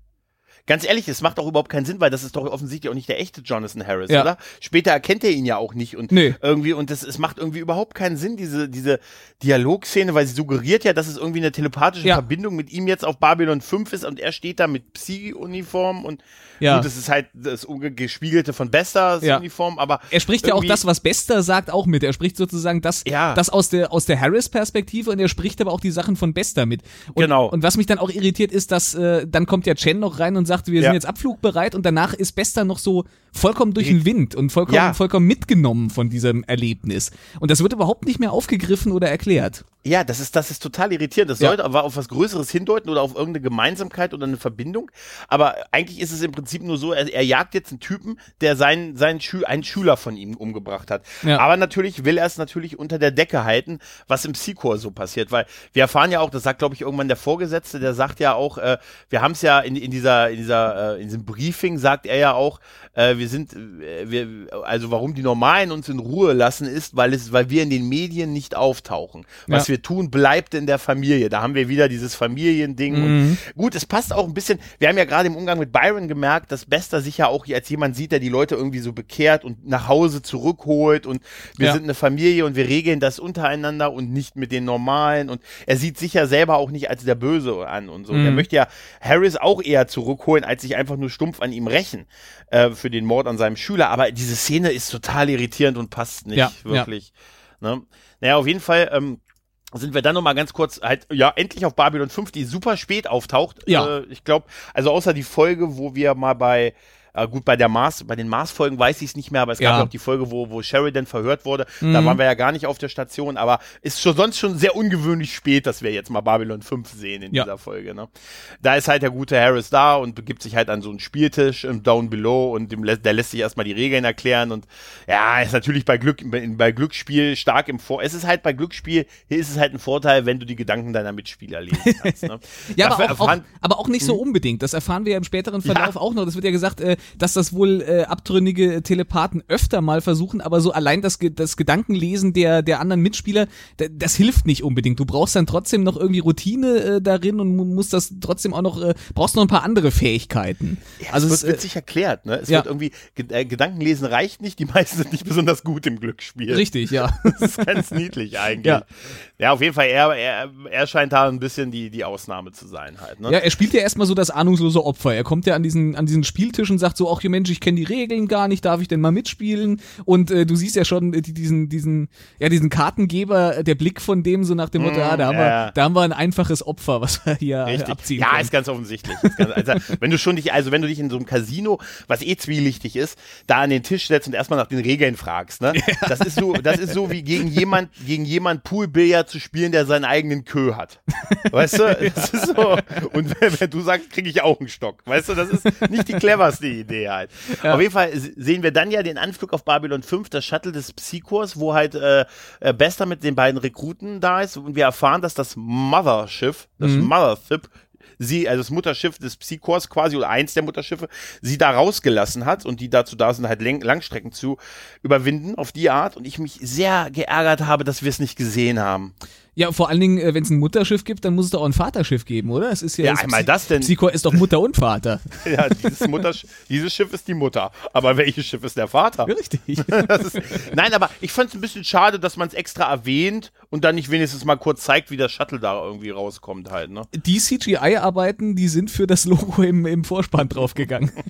Ganz ehrlich, es macht auch überhaupt keinen Sinn, weil das ist doch offensichtlich auch nicht der echte Jonathan Harris, Ja. oder? Später erkennt er ihn ja auch nicht und Nee. irgendwie und das es macht irgendwie überhaupt keinen Sinn diese diese Dialogszene, weil sie suggeriert ja, dass es irgendwie eine telepathische Ja. Verbindung mit ihm jetzt auf Babylon 5 ist und er steht da mit Psi-Uniform und Ja. gut, das ist halt das gespiegelte von Besters Ja. Uniform, aber Er spricht ja auch das, was Bester sagt, auch mit. Er spricht sozusagen das, Ja. das aus der, aus der Harris-Perspektive und er spricht aber auch die Sachen von Bester mit. Und, Genau. Und was mich dann auch irritiert ist, dass äh, dann kommt ja Chen noch rein und sagt, wir Ja. sind jetzt abflugbereit und danach ist Bester noch so vollkommen durch den Wind und vollkommen, Ja. vollkommen mitgenommen von diesem Erlebnis. Und das wird überhaupt nicht mehr aufgegriffen oder erklärt. Ja, das ist, das ist total irritierend. Das Ja. sollte aber auf was Größeres hindeuten oder auf irgendeine Gemeinsamkeit oder eine Verbindung. Aber eigentlich ist es im Prinzip nur so, er, er jagt jetzt einen Typen, der seinen, seinen Schü einen Schüler von ihm umgebracht hat. Ja. Aber natürlich will er es natürlich unter der Decke halten, was im Sequel so passiert. Weil wir erfahren ja auch, das sagt, glaube ich, irgendwann der Vorgesetzte, der sagt ja auch, äh, wir haben es ja in, in dieser, in dieser, äh, in diesem Briefing sagt er ja auch, äh, wir sind, äh, wir, also warum die Normalen uns in Ruhe lassen ist, weil es, weil wir in den Medien nicht auftauchen. Was Ja. wir tun, bleibt in der Familie. Da haben wir wieder dieses Familiending. Mhm. Gut, es passt auch ein bisschen. Wir haben ja gerade im Umgang mit Byron gemerkt, dass Bester sich ja auch als jemand sieht, der die Leute irgendwie so bekehrt und nach Hause zurückholt und wir Ja. sind eine Familie und wir regeln das untereinander und nicht mit den Normalen und er sieht sich ja selber auch nicht als der Böse an und so. Mhm. Er möchte ja Harris auch eher zurückholen Cohen als sich einfach nur stumpf an ihm rächen äh, für den Mord an seinem Schüler. Aber diese Szene ist total irritierend und passt nicht Ja, wirklich. Ne? Naja, auf jeden Fall ähm, sind wir dann noch mal ganz kurz halt ja endlich auf Babylon 5, die super spät auftaucht. Ja. Äh, ich glaube, also außer die Folge, wo wir mal bei äh, gut, bei der Mars, bei den Mars-Folgen weiß ich es nicht mehr, aber es gab Ja. auch die Folge, wo, wo Sheridan verhört wurde. Da Mhm. waren wir ja gar nicht auf der Station, aber ist schon sonst schon sehr ungewöhnlich spät, dass wir jetzt mal Babylon 5 sehen in Ja. dieser Folge. Ne? Da ist halt der gute Harris da und begibt sich halt an so einen Spieltisch im Down Below und dem, der lässt sich erstmal die Regeln erklären und ja, ist natürlich bei Glück, bei, Glücksspiel stark im Vor. Es ist halt bei Glücksspiel, hier ist es halt ein Vorteil, wenn du die Gedanken deiner Mitspieler lesen kannst. Ne? <laughs> Ja, aber auch, auch, aber auch nicht so unbedingt. Das erfahren wir ja im späteren Verlauf Ja. auch noch. Das wird ja gesagt, äh, dass das wohl äh, abtrünnige Telepathen öfter mal versuchen, aber so allein das, das Gedankenlesen der, der anderen Mitspieler, da- das hilft nicht unbedingt. Du brauchst dann trotzdem noch irgendwie Routine äh, darin und mu- musst das trotzdem auch noch, äh, brauchst noch ein paar andere Fähigkeiten. Ja, also es es, wird äh, witzig erklärt, ne? Es ja. wird irgendwie, Ge- äh, Gedankenlesen reicht nicht, die meisten sind nicht besonders gut im Glücksspiel. richtig, ja. <laughs> Das ist ganz niedlich eigentlich. Ja. Ja, auf jeden Fall, er, er, er scheint da ein bisschen die, die Ausnahme zu sein halt, ne? Ja, er spielt ja erstmal so das ahnungslose Opfer. Er kommt ja an diesen, an diesen Spieltisch und sagt so, ach, ihr Mensch, ich kenne die Regeln gar nicht, darf ich denn mal mitspielen? Und äh, du siehst ja schon äh, die, diesen, diesen, ja, diesen Kartengeber, äh, der Blick von dem so nach dem Motto, ah, da haben, ja, wir, da haben wir ein einfaches Opfer, was wir hier äh, Richtig. abziehen Ja, können. ist ganz offensichtlich. Ist ganz, also, wenn du schon dich, also wenn du dich in so einem Casino, was eh zwielichtig ist, da an den Tisch setzt und erstmal nach den Regeln fragst, ne? <laughs> Das ist so, das ist so wie gegen jemand, gegen jemand Poolbillard zu spielen, der seinen eigenen Kö hat. Weißt du? <laughs> Das ist so. Und wenn, wenn du sagst, kriege ich auch einen Stock. Weißt du, das ist nicht die cleverste Idee halt. <laughs> Auf jeden Fall sehen wir dann ja den Anflug auf Babylon 5, das Shuttle des Psychors, wo halt äh, äh, Bester mit den beiden Rekruten da ist und wir erfahren, dass das Motherschiff, das Mothership, sie, also das Mutterschiff des Psychors quasi, oder eins der Mutterschiffe, sie da rausgelassen hat und die dazu da sind, halt Langstrecken zu überwinden auf die Art und ich mich sehr geärgert habe, dass wir es nicht gesehen haben. Ja, vor allen Dingen, äh, wenn es ein Mutterschiff gibt, dann muss es doch auch ein Vaterschiff geben, oder? Es ist ja, Ja, das einmal das denn. Psycho ist doch Mutter und Vater. <laughs> Ja, dieses, Muttersch dieses Schiff ist die Mutter, aber welches Schiff ist der Vater? Richtig. <laughs> Das ist, nein, aber ich fand es ein bisschen schade, dass man es extra erwähnt und dann nicht wenigstens mal kurz zeigt, wie der Shuttle da irgendwie rauskommt halt, ne? Die CGI-Arbeiten, die sind für das Logo im, im Vorspann draufgegangen. <laughs>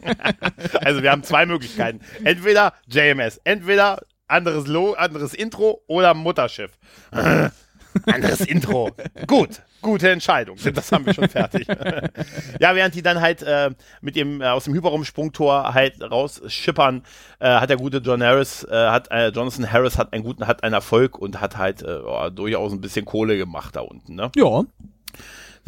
Also wir haben zwei Möglichkeiten. Entweder JMS, entweder anderes Lo anderes Intro oder Mutterschiff. Anderes Intro. Gut, gute Entscheidung. Das haben wir schon fertig. <laughs> ja, während die dann halt äh, mit dem äh, aus dem Hyperraumsprungtor halt rausschippern, äh, hat der gute John Harris, äh, hat äh, Jonathan Harris hat einen guten, hat einen Erfolg und hat halt äh, oh, durchaus ein bisschen Kohle gemacht da unten. Ne? ja.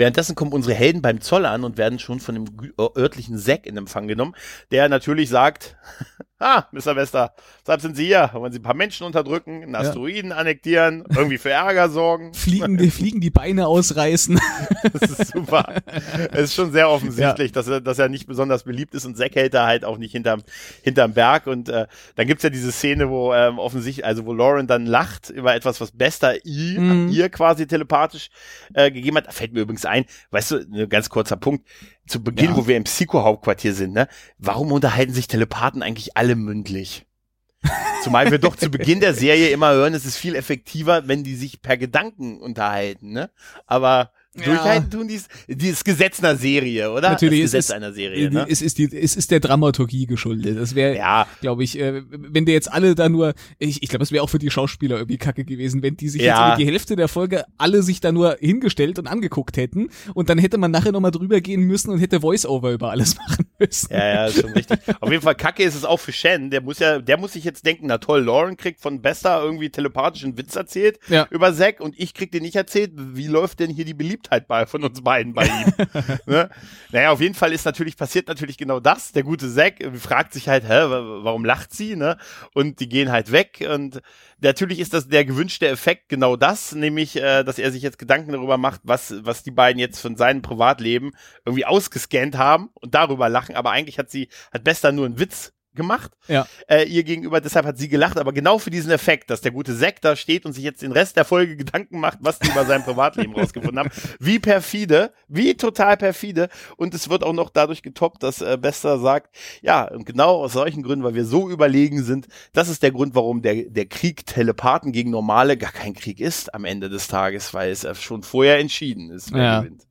Währenddessen kommen unsere Helden beim Zoll an und werden schon von dem örtlichen Zack in Empfang genommen, der natürlich sagt, <laughs> ah, Mr. Wester, weshalb sind Sie hier? Wollen Sie ein paar Menschen unterdrücken, einen Asteroiden annektieren, irgendwie für Ärger sorgen? <laughs> Fliegen, die, fliegen die Beine ausreißen. <laughs> Das ist super. Es ist schon sehr offensichtlich, dass, er, dass er nicht besonders beliebt ist und Zack hält da halt auch nicht hinterm, hinterm Berg. Und äh, dann gibt's ja diese Szene, wo ähm, offensichtlich, also wo Lauren dann lacht über etwas, was Bester ihr, Mhm. ihr quasi telepathisch äh, gegeben hat. Da fällt mir übrigens ein, weißt du, ein ganz kurzer Punkt. Zu Beginn, Ja. wo wir im Psycho-Hauptquartier sind, ne? Warum unterhalten sich Telepathen eigentlich alle mündlich? <laughs> Zumal wir doch zu Beginn der Serie immer hören, es ist viel effektiver, wenn die sich per Gedanken unterhalten, ne? Aber Ja. durchhalten tun dies, dieses Gesetz einer Serie, oder? Natürlich, das es Gesetz ist- einer Serie, ne? Es ist, die, es ist der Dramaturgie geschuldet. Das wäre, Ja, glaube ich, äh, wenn der jetzt alle da nur, ich, ich glaube, es wäre auch für die Schauspieler irgendwie kacke gewesen, wenn die sich Ja. jetzt die Hälfte der Folge alle sich da nur hingestellt und angeguckt hätten und dann hätte man nachher nochmal drüber gehen müssen und hätte Voice-Over über alles <laughs> machen müssen. ja, ja, ist schon richtig. Auf jeden Fall kacke ist es auch für Shen. Der muss ja, der muss sich jetzt denken, na toll, Lauren kriegt von Bester irgendwie telepathischen Witz erzählt Ja. über Zack und ich krieg den nicht erzählt. Wie läuft denn hier die Beliebtheit bei von uns beiden bei ihm? <laughs> ne? Naja, auf jeden Fall ist natürlich, passiert natürlich genau das. Der gute Zack fragt sich halt, hä, wa- warum lacht sie, ne? Und die gehen halt weg und natürlich ist das der gewünschte Effekt genau das, nämlich, äh, dass er sich jetzt Gedanken darüber macht, was, was die beiden jetzt von seinem Privatleben irgendwie ausgescannt haben und darüber lachen, aber eigentlich hat sie, hat Bester nur einen Witz gemacht, Ja. äh, ihr gegenüber, deshalb hat sie gelacht, aber genau für diesen Effekt, dass der gute Zack da steht und sich jetzt den Rest der Folge Gedanken macht, was die über sein Privatleben <laughs> rausgefunden haben. Wie perfide, wie total perfide und es wird auch noch dadurch getoppt, dass äh, Bester sagt, ja, und genau aus solchen Gründen, weil wir so überlegen sind, das ist der Grund, warum der, der Krieg Telepathen gegen Normale gar kein Krieg ist am Ende des Tages, weil es äh, schon vorher entschieden ist, wer Ja. gewinnt.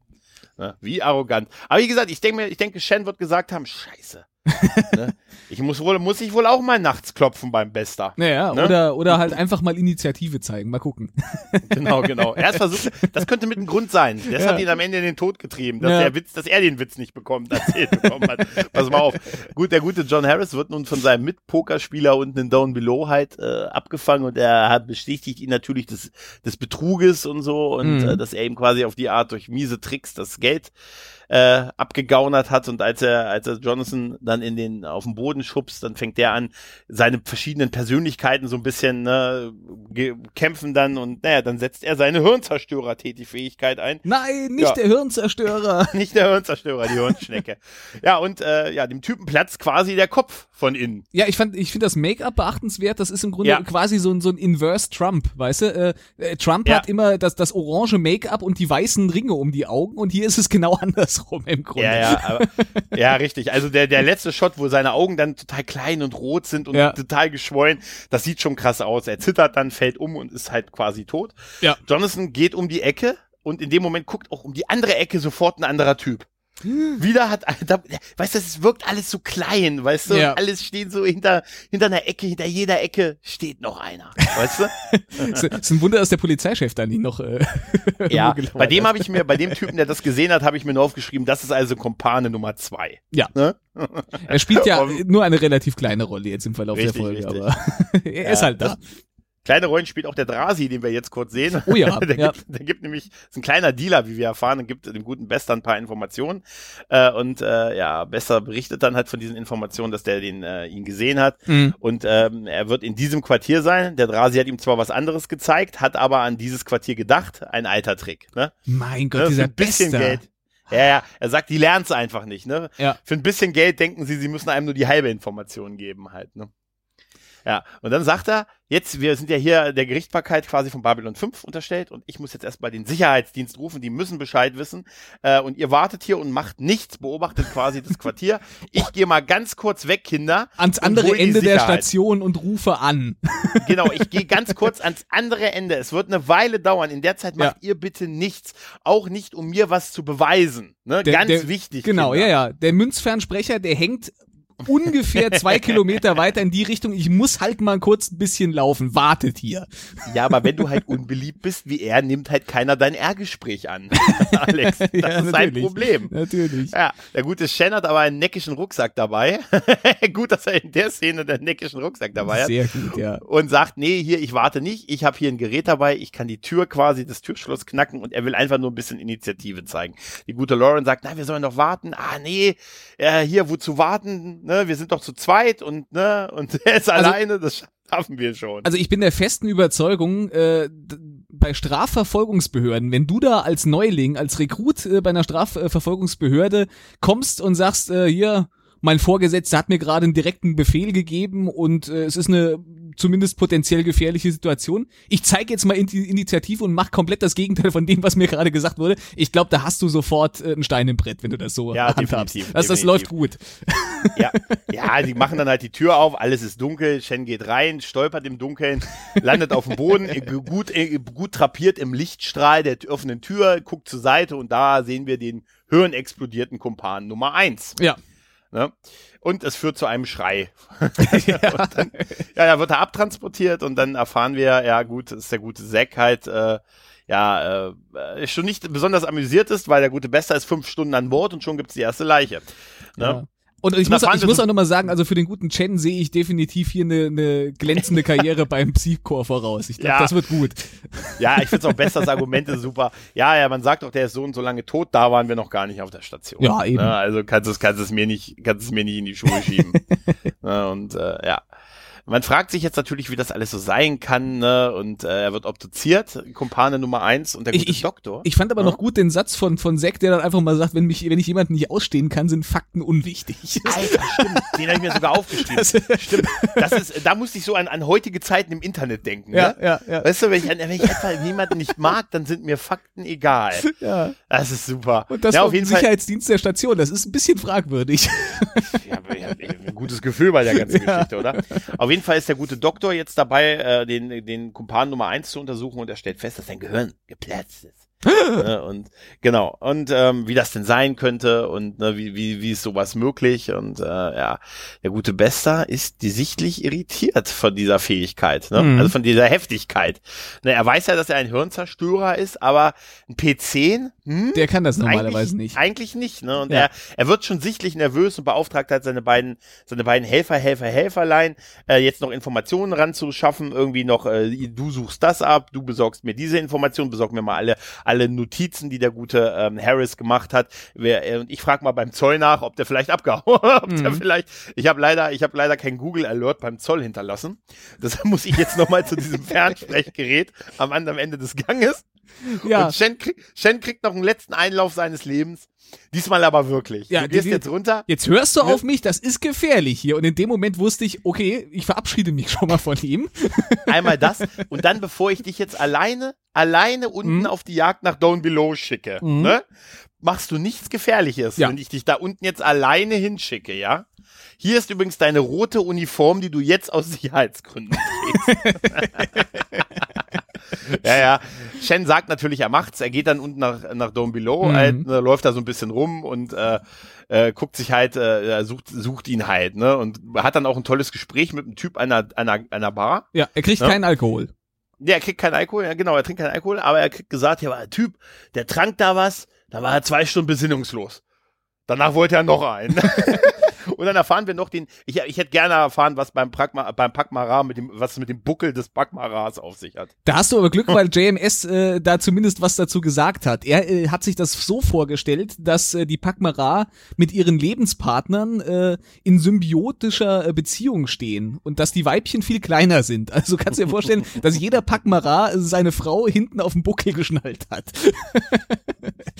Ne? Wie arrogant. Aber wie gesagt, ich denke mir, ich denke, Shen wird gesagt haben, scheiße. Ne? Ich muss wohl, muss ich wohl auch mal nachts klopfen beim Bester. Naja, Ne? oder, oder halt einfach mal Initiative zeigen. Mal gucken. <laughs> Genau, genau. Er hat versucht, das könnte mit ein Grund sein. Das Ja. hat ihn am Ende in den Tod getrieben, dass Ja. der Witz, dass er den Witz nicht bekommt, erzählt <laughs> bekommen hat. Pass mal auf. Gut, der gute John Harris wird nun von seinem Mitpokerspieler unten in Down Below halt äh, abgefangen und er hat bestätigt ihn natürlich des, des Betruges und so und Mhm. äh, dass er ihm quasi auf die Art durch miese Tricks das Geld äh, abgegaunert hat und als er als er Jonathan dann in den auf den Boden schubst, dann fängt der an seine verschiedenen Persönlichkeiten so ein bisschen ne, kämpfen dann und naja, dann setzt er seine Hirnzerstörer-Tätigfähigkeit ein. Nein, nicht Ja. der Hirnzerstörer. <laughs> Nicht der Hirnzerstörer, die Hirnschnecke. <laughs> ja, und äh, ja, dem Typen platzt quasi der Kopf von innen. Ja, ich fand, ich finde das Make-up beachtenswert. Das ist im Grunde Ja. quasi so ein, so ein Inverse Trump, weißt du? Äh, äh, Trump Ja. hat immer das, das orange Make-up und die weißen Ringe um die Augen und hier ist es genau <laughs> andersrum im Grunde. Ja, ja, <laughs> aber, ja, richtig. Also der, der letzte Shot, wo seine Augen dann total klein und rot sind und Ja. total geschwollen, das sieht schon krass aus. Er zittert dann, fällt um und ist halt quasi tot. Ja. Jonathan geht um die Ecke und in dem Moment guckt auch um die andere Ecke sofort ein anderer Typ. Wieder hat, da, weißt du, es wirkt alles so klein, weißt du, Ja. alles steht so hinter, hinter einer Ecke, hinter jeder Ecke steht noch einer, weißt du? <laughs> Es ist ein Wunder, dass der Polizeichef da nicht noch äh, <laughs> ja, bei dem habe ich mir, bei dem Typen, der das gesehen hat, habe ich mir nur aufgeschrieben, das ist also Kompane Nummer zwei. Ja. Ne? Er spielt ja <laughs> nur eine relativ kleine Rolle jetzt im Verlauf Richtig, der Folge, richtig. aber er ist Ja, halt da. das- Kleine Rollen spielt auch der Drasi, den wir jetzt kurz sehen. Oh ja, <laughs> der, ja. Gibt, der gibt nämlich, ist ein kleiner Dealer, wie wir erfahren, und gibt dem guten Bester ein paar Informationen. Äh, und äh, ja, Bester berichtet dann halt von diesen Informationen, dass der den äh, ihn gesehen hat. Mhm. Und ähm, er wird in diesem Quartier sein. Der Drasi hat ihm zwar was anderes gezeigt, hat aber an dieses Quartier gedacht. Ein alter Trick. Ne? Mein Ne, Gott, für dieser ein bisschen Bester. Geld. Ja, ja, er sagt, die lernen es einfach nicht. Ne? Ja. Für ein bisschen Geld denken sie, sie müssen einem nur die halbe Information geben halt. Ne? Ja, und dann sagt er, jetzt, wir sind ja hier der Gerichtsbarkeit quasi von Babylon 5 unterstellt und ich muss jetzt erstmal den Sicherheitsdienst rufen, die müssen Bescheid wissen äh, und ihr wartet hier und macht nichts, beobachtet quasi das Quartier. <laughs> Ich gehe mal ganz kurz weg, Kinder. Ans andere Ende der. Station und rufe an. <laughs> Genau, ich gehe ganz kurz ans andere Ende. Es wird eine Weile dauern. In der Zeit macht ihr bitte nichts. Auch nicht, um mir was zu beweisen. Ne? Der- ganz der- wichtig. Genau, Kinder. ja, ja. Der Münzfernsprecher, der hängt ungefähr zwei Kilometer weiter in die Richtung. Ich muss halt mal kurz ein bisschen laufen. Wartet hier. Ja, aber wenn du halt unbeliebt bist wie er, nimmt halt keiner dein R-Gespräch an. <laughs> Alex, das Ja, ist sein. Problem. Natürlich. Ja, der gute Shen hat aber einen neckischen Rucksack dabei. <laughs> Gut, dass er in der Szene einen neckischen Rucksack dabei hat. Sehr gut, ja. und sagt, nee, hier, ich warte nicht, ich habe hier ein Gerät dabei, ich kann die Tür quasi, das Türschloss knacken und er will einfach nur ein bisschen Initiative zeigen. Die gute Lauren sagt, na, wir sollen doch warten. Ah, nee, äh, hier, wozu warten? Ne, wir sind doch zu zweit und, ne, und <laughs> er ist Also- alleine, das schaffen wir schon. Also ich bin der festen Überzeugung, äh, bei Strafverfolgungsbehörden, wenn du da als Neuling, als Rekrut äh, bei einer Strafverfolgungsbehörde kommst und sagst, äh, hier, mein Vorgesetzter hat mir gerade einen direkten Befehl gegeben und äh, es ist eine zumindest potenziell gefährliche Situation. Ich zeige jetzt mal in die Initiative und mach komplett das Gegenteil von dem, was mir gerade gesagt wurde. Ich glaube, da hast du sofort äh, einen Stein im Brett, wenn du das so Ja, handhabst. definitiv, Das, das läuft gut. Ja, ja, die machen dann halt die Tür auf, alles ist dunkel, Shen geht rein, stolpert im Dunkeln, landet auf dem Boden, äh, gut, äh, gut drapiert im Lichtstrahl der offenen Tür, guckt zur Seite und da sehen wir den hirnexplodierten Kumpan Nummer eins. Ja. Ne? Und es führt zu einem Schrei. <laughs> <laughs> ja. Dann, ja, da wird er abtransportiert und dann erfahren wir, ja gut, ist der gute Zack halt, äh, ja, äh, schon nicht besonders amüsiert ist, weil der gute Bester ist fünf Stunden an Bord und schon gibt's die erste Leiche. Ne? Ja. Und ich Und muss, ich muss auch nochmal sagen, also für den guten Chen sehe ich definitiv hier eine, eine glänzende Karriere beim Psychor voraus. Ich glaube, Ja. das wird gut. Ja, ich finde auch Besters Argumente super. Ja, ja, man sagt doch, der ist so und so lange tot, da waren wir noch gar nicht auf der Station. Ja, eben. Ne, also kannst du es kannst es mir nicht, kannst es mir nicht in die Schuhe schieben. <laughs> ne, und äh, ja. Man fragt sich jetzt natürlich, wie das alles so sein kann, ne? Und äh, er wird obduziert, Kumpane Nummer eins und der Ich- gute ich- Doktor. Ich fand aber Ja. noch gut den Satz von, von Zack, der dann einfach mal sagt, wenn mich, wenn ich jemanden nicht ausstehen kann, sind Fakten unwichtig. Alter, stimmt, den habe ich mir sogar aufgeschrieben. Das- stimmt. Das ist, da musste ich so an, an heutige Zeiten im Internet denken. Ja, ne? ja, ja. Weißt du, wenn ich, wenn ich etwa jemanden nicht mag, dann sind mir Fakten egal. ja. Das ist super. Und das ja, auf jeden Fall. Sicherheitsdienst der Station, das ist ein bisschen fragwürdig. Ja, ich hab ein gutes Gefühl bei der ganzen <laughs> Ja. Geschichte, oder? Auf jeden Fall ist der gute Doktor jetzt dabei, äh, den, den Kumpan Nummer eins zu untersuchen und er stellt fest, dass sein Gehirn geplatzt ist. <gasps> ne, und genau, und ähm, wie das denn sein könnte und ne, wie, wie, wie ist sowas möglich. Und äh, ja, der gute Bester ist die sichtlich irritiert von dieser Fähigkeit, ne? Mhm. also von dieser Heftigkeit. Ne, er weiß ja, dass er ein Hirnzerstörer ist, aber ein P10, hm? Der kann das normalerweise eigentlich, nicht. Eigentlich nicht, ne? Und Ja. er, er wird schon sichtlich nervös und beauftragt hat seine beiden, seine beiden Helfer, Helfer, Helferlein, äh, jetzt noch Informationen ranzuschaffen, irgendwie noch, äh, du suchst das ab, du besorgst mir diese Information, besorg mir mal alle, alle Notizen, die der gute ähm, Harris gemacht hat. Wer, äh, und ich frage mal beim Zoll nach, ob der vielleicht abgehauen, <laughs> ob der Mhm. vielleicht, ich habe leider, ich habe leider kein Google Alert beim Zoll hinterlassen. Deshalb <laughs> muss ich jetzt nochmal zu diesem <laughs> Fernsprechgerät am anderen Ende des Ganges. Ja, Und Shen, krieg, Shen kriegt noch einen letzten Einlauf seines Lebens. Diesmal aber wirklich. Ja, du gehst die- jetzt runter. jetzt hörst du auf mich, das ist gefährlich hier. Und in dem Moment wusste ich, okay, ich verabschiede mich <laughs> schon mal von ihm. Einmal das. <laughs> Und dann, bevor ich dich jetzt alleine, alleine unten Mhm. auf die Jagd nach Down Below schicke, Mhm. ne? machst du nichts Gefährliches, Ja. wenn ich dich da unten jetzt alleine hinschicke, ja? Hier ist übrigens deine rote Uniform, die du jetzt aus Sicherheitsgründen trägst. <laughs> <laughs> ja, ja. Shen sagt natürlich, er macht's. Er geht dann unten nach, nach Dome Below, Mhm. halt, ne, läuft da so ein bisschen rum und äh, äh, guckt sich halt, äh, sucht, sucht ihn halt, ne? Und hat dann auch ein tolles Gespräch mit einem Typ einer, einer, einer Bar. Ja, er kriegt Ja. keinen Alkohol. Ja, er kriegt keinen Alkohol, ja genau, er trinkt keinen Alkohol, aber er kriegt gesagt, ja, war ein Typ, der trank da was, da war er zwei Stunden besinnungslos. Danach wollte er noch einen. <laughs> Und dann erfahren wir noch den, ich, ich hätte gerne erfahren, was beim, Pragma, beim Pakmara mit dem, was mit dem Buckel des Pakmaras auf sich hat. Da hast du aber Glück, weil <laughs> JMS äh, da zumindest was dazu gesagt hat. Er äh, hat sich das so vorgestellt, dass äh, die Pakmara mit ihren Lebenspartnern äh, in symbiotischer äh, Beziehung stehen und dass die Weibchen viel kleiner sind. <laughs> Also kannst du dir vorstellen, <laughs> dass jeder Pakmara seine Frau hinten auf dem Buckel geschnallt hat.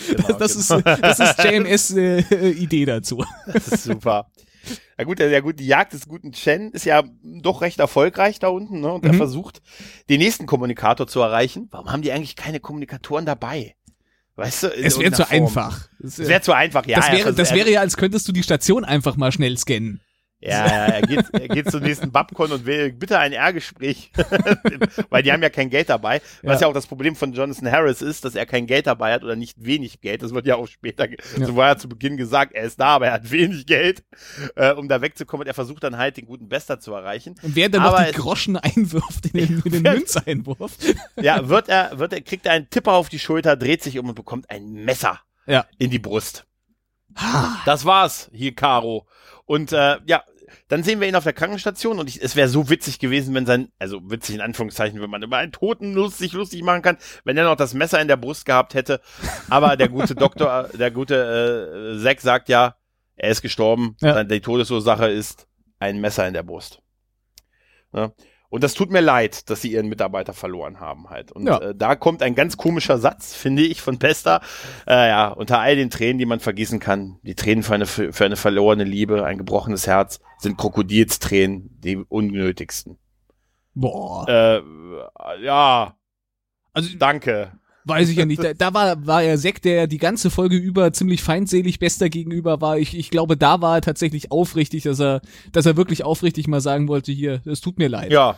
Genau, Das, genau. ist, das ist JMS äh, Idee dazu. Das ist super. Ja gut, ja gut, die Jagd des guten Chen ist ja doch recht erfolgreich da unten, ne? Und er Mhm. versucht, den nächsten Kommunikator zu erreichen. Warum haben die eigentlich keine Kommunikatoren dabei? Weißt du? Es wäre zu Form. einfach. Es wäre zu einfach, ja. das, er wäre, vers- das er- wäre ja, als könntest du die Station einfach mal schnell scannen. Ja, er geht, er geht zum nächsten Babcon und will bitte ein R-Gespräch, <laughs> weil die haben ja kein Geld dabei. Was Ja. ja. auch das Problem von Jonathan Harris ist, dass er kein Geld dabei hat oder nicht wenig Geld. Das wird ja auch später, Ja. so war ja zu Beginn gesagt, er ist da, aber er hat wenig Geld, äh, um da wegzukommen. Und er versucht dann halt den guten Bester zu erreichen. Und wer dann noch Aber die es- Groschen einwirft in den, in den <laughs> Münzeinwurf. Ja, wird er, wird er, kriegt er einen Tipper auf die Schulter, dreht sich um und bekommt ein Messer Ja. in die Brust. Das war's, hier Caro. Und äh, ja, dann sehen wir ihn auf der Krankenstation und ich, es wäre so witzig gewesen, wenn sein, also witzig in Anführungszeichen, wenn man über einen Toten lustig, lustig machen kann, wenn er noch das Messer in der Brust gehabt hätte. Aber der gute <laughs> Doktor, der gute äh, Zack sagt ja, er ist gestorben. Ja. Die Todesursache ist ein Messer in der Brust. Ja. Und das tut mir leid, dass sie ihren Mitarbeiter verloren haben halt. Und Ja. äh, da kommt ein ganz komischer Satz, finde ich, von Pesta. Äh, ja, unter all den Tränen, die man vergießen kann, die Tränen für eine, für eine verlorene Liebe, ein gebrochenes Herz, sind Krokodilstränen die unnötigsten. Boah. Äh, ja, Also danke. Weiß ich ja nicht. Da, da war, war er Zack, der die ganze Folge über ziemlich feindselig Bester gegenüber war. Ich, ich glaube, da war er tatsächlich aufrichtig, dass er, dass er wirklich aufrichtig mal sagen wollte, hier, es tut mir leid. Ja.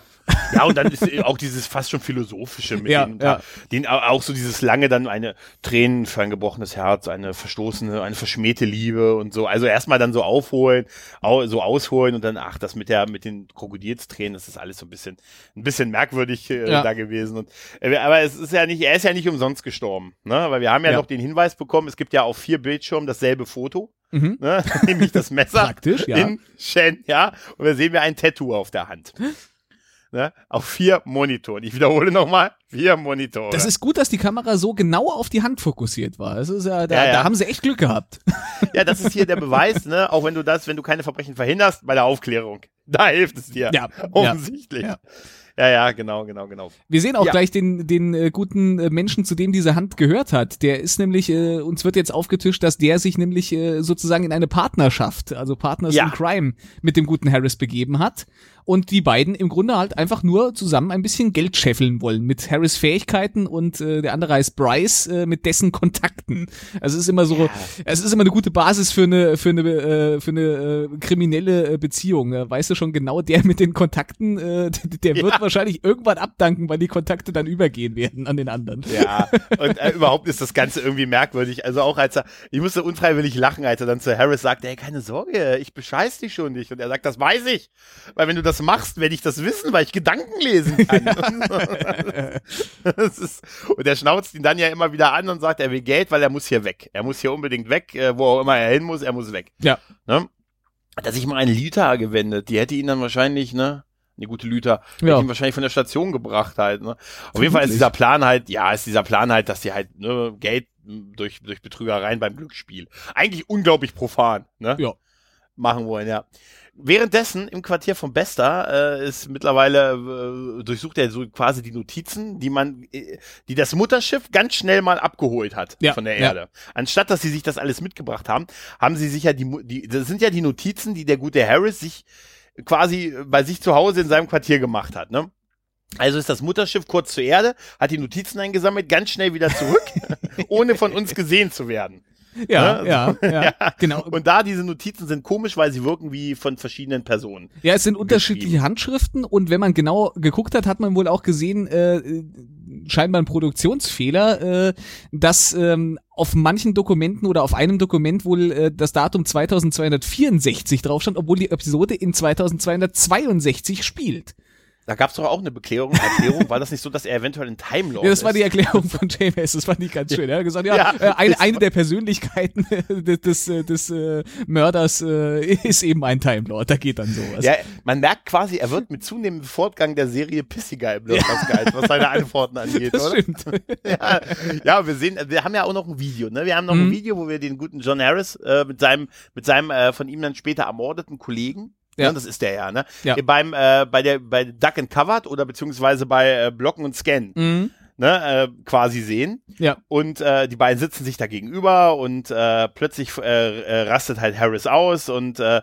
Ja, und dann ist <laughs> auch dieses fast schon philosophische mit Ja, denen, ja. den au- auch so dieses lange dann eine Tränen für ein gebrochenes Herz, eine verstoßene, eine verschmähte Liebe und so. Also erstmal dann so aufholen, au, so ausholen und dann ach, das mit der mit den Krokodilstränen, das ist alles so ein bisschen ein bisschen merkwürdig äh, Ja. da gewesen und äh, aber es ist ja nicht, er ist ja nicht umsonst gestorben, ne? Weil wir haben ja, Ja. noch den Hinweis bekommen, es gibt ja auf vier Bildschirmen dasselbe Foto, Mhm. ne? <laughs> nämlich das Messer Praktisch, ja. in Shen, ja, und da sehen wir ein Tattoo auf der Hand. Ne? Auf vier Monitoren. Ich wiederhole nochmal, vier Monitore. Das ist gut, dass die Kamera so genau auf die Hand fokussiert war. Das ist ja, da, Ja, ja. da haben sie echt Glück gehabt. <laughs> ja, das ist hier der Beweis, ne? Auch wenn du das, wenn du keine Verbrechen verhinderst, bei der Aufklärung. Da hilft es dir. Ja, Offensichtlich. ja. Ja, ja, genau, genau, genau. Wir sehen auch Ja. gleich den, den äh, guten äh, Menschen, zu dem diese Hand gehört hat. Der ist nämlich, äh, uns wird jetzt aufgetischt, dass der sich nämlich äh, sozusagen in eine Partnerschaft, also Partners Ja. in Crime, mit dem guten Harris begeben hat. Und die beiden im Grunde halt einfach nur zusammen ein bisschen Geld scheffeln wollen mit Harris Fähigkeiten und äh, der andere heißt Bryce äh, mit dessen Kontakten. Also es ist immer so, es ist immer eine gute Basis für eine für eine äh, für eine äh, kriminelle äh, Beziehung. Äh, weißt du schon genau, der mit den Kontakten, äh, der wird wahrscheinlich irgendwann abdanken, weil die Kontakte dann übergehen werden an den anderen. Ja, und äh, überhaupt ist das Ganze irgendwie merkwürdig. Also auch als er, ich musste unfreiwillig lachen, als er dann zu Harris sagt, ey, keine Sorge, ich bescheiß dich schon nicht. Und er sagt, das weiß ich. Weil wenn du das machst, werde ich das wissen, weil ich Gedanken lesen kann. <laughs> das ist, und er schnauzt ihn dann ja immer wieder an und sagt, er will Geld, weil er muss hier weg. Er muss hier unbedingt weg, äh, wo auch immer er hin muss, er muss weg. Ja. Ne? Hat er sich mal einen Liter gewendet, die hätte ihn dann wahrscheinlich, ne? Eine gute Lüter, die Ja. hätte ihn wahrscheinlich von der Station gebracht halt, ne? Auf jeden Fall ist dieser Plan halt, ja, ist dieser Plan halt, dass die halt ne, Geld durch, durch Betrügereien beim Glücksspiel. Eigentlich unglaublich profan, ne? Ja. Machen wollen, ja. Währenddessen im Quartier von Bester äh, ist mittlerweile äh, durchsucht er so quasi die Notizen, die man, äh, die das Mutterschiff ganz schnell mal abgeholt hat Ja, von der ja. Erde. Anstatt dass sie sich das alles mitgebracht haben, haben sie sich ja die, die, das sind ja die Notizen, die der gute Harris sich quasi bei sich zu Hause in seinem Quartier gemacht hat, ne? Also ist das Mutterschiff kurz zur Erde, hat die Notizen eingesammelt, ganz schnell wieder zurück, <laughs> ohne von uns gesehen zu werden. Ja, Ne? ja, ja, <laughs> Ja. genau. Und da diese Notizen sind komisch, weil sie wirken wie von verschiedenen Personen. Ja, es sind unterschiedliche Handschriften und wenn man genau geguckt hat, hat man wohl auch gesehen, äh, äh, scheinbar ein Produktionsfehler, äh, dass ähm, auf manchen Dokumenten oder auf einem Dokument wohl äh, das Datum 2264 drauf stand, obwohl die Episode in 2262 spielt. Da gab es doch auch eine Beklärung, Erklärung. War das nicht so, dass er eventuell ein Time Lord Ja, das war die Erklärung von James, das fand ich ganz schön. Er hat gesagt, ja, Ja, äh, eine, eine der Persönlichkeiten des, des, äh, des äh, Mörders äh, ist eben ein Time Lord, da geht dann sowas. Ja, man merkt quasi, er wird mit zunehmendem Fortgang der Serie pissiger im Lost Guide, was seine Antworten <laughs> angeht, das oder? stimmt. <laughs> Ja, ja, wir sehen, wir haben ja auch noch ein Video, ne? Wir haben noch ein Mhm. Video, wo wir den guten John Harris äh, mit seinem, mit seinem äh, von ihm dann später ermordeten Kollegen, Ja. ne, das ist der ja, ne? Ja. Beim, äh, bei der, bei Duck and Covered oder beziehungsweise bei äh, Blocken und Scan, Mhm. Ne, äh, quasi sehen. Ja. Und äh, die beiden sitzen sich da gegenüber und äh, plötzlich äh, äh, rastet halt Harris aus und äh,